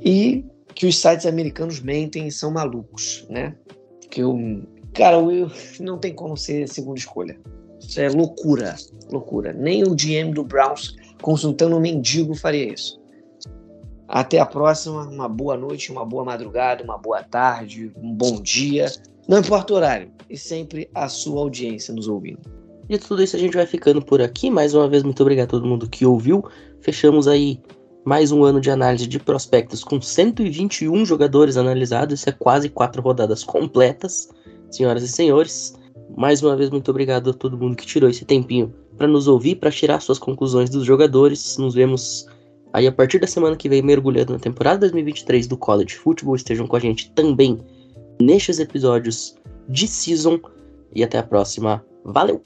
E que os sites americanos mentem e são malucos, né? Que eu, cara, eu *laughs* não tem como ser segunda escolha. Isso é loucura, loucura. Nem o GM do Browns consultando um mendigo faria isso. Até a próxima, uma boa noite, uma boa madrugada, uma boa tarde, um bom dia, não importa o horário, e sempre a sua audiência nos ouvindo. E tudo isso a gente vai ficando por aqui. Mais uma vez, muito obrigado a todo mundo que ouviu. Fechamos aí mais um ano de análise de prospectos com 121 jogadores analisados. Isso é quase quatro rodadas completas, senhoras e senhores. Mais uma vez, muito obrigado a todo mundo que tirou esse tempinho para nos ouvir, para tirar suas conclusões dos jogadores. Nos vemos aí a partir da semana que vem, mergulhando na temporada 2023 do College Football. Estejam com a gente também nestes episódios de season. E até a próxima. Valeu!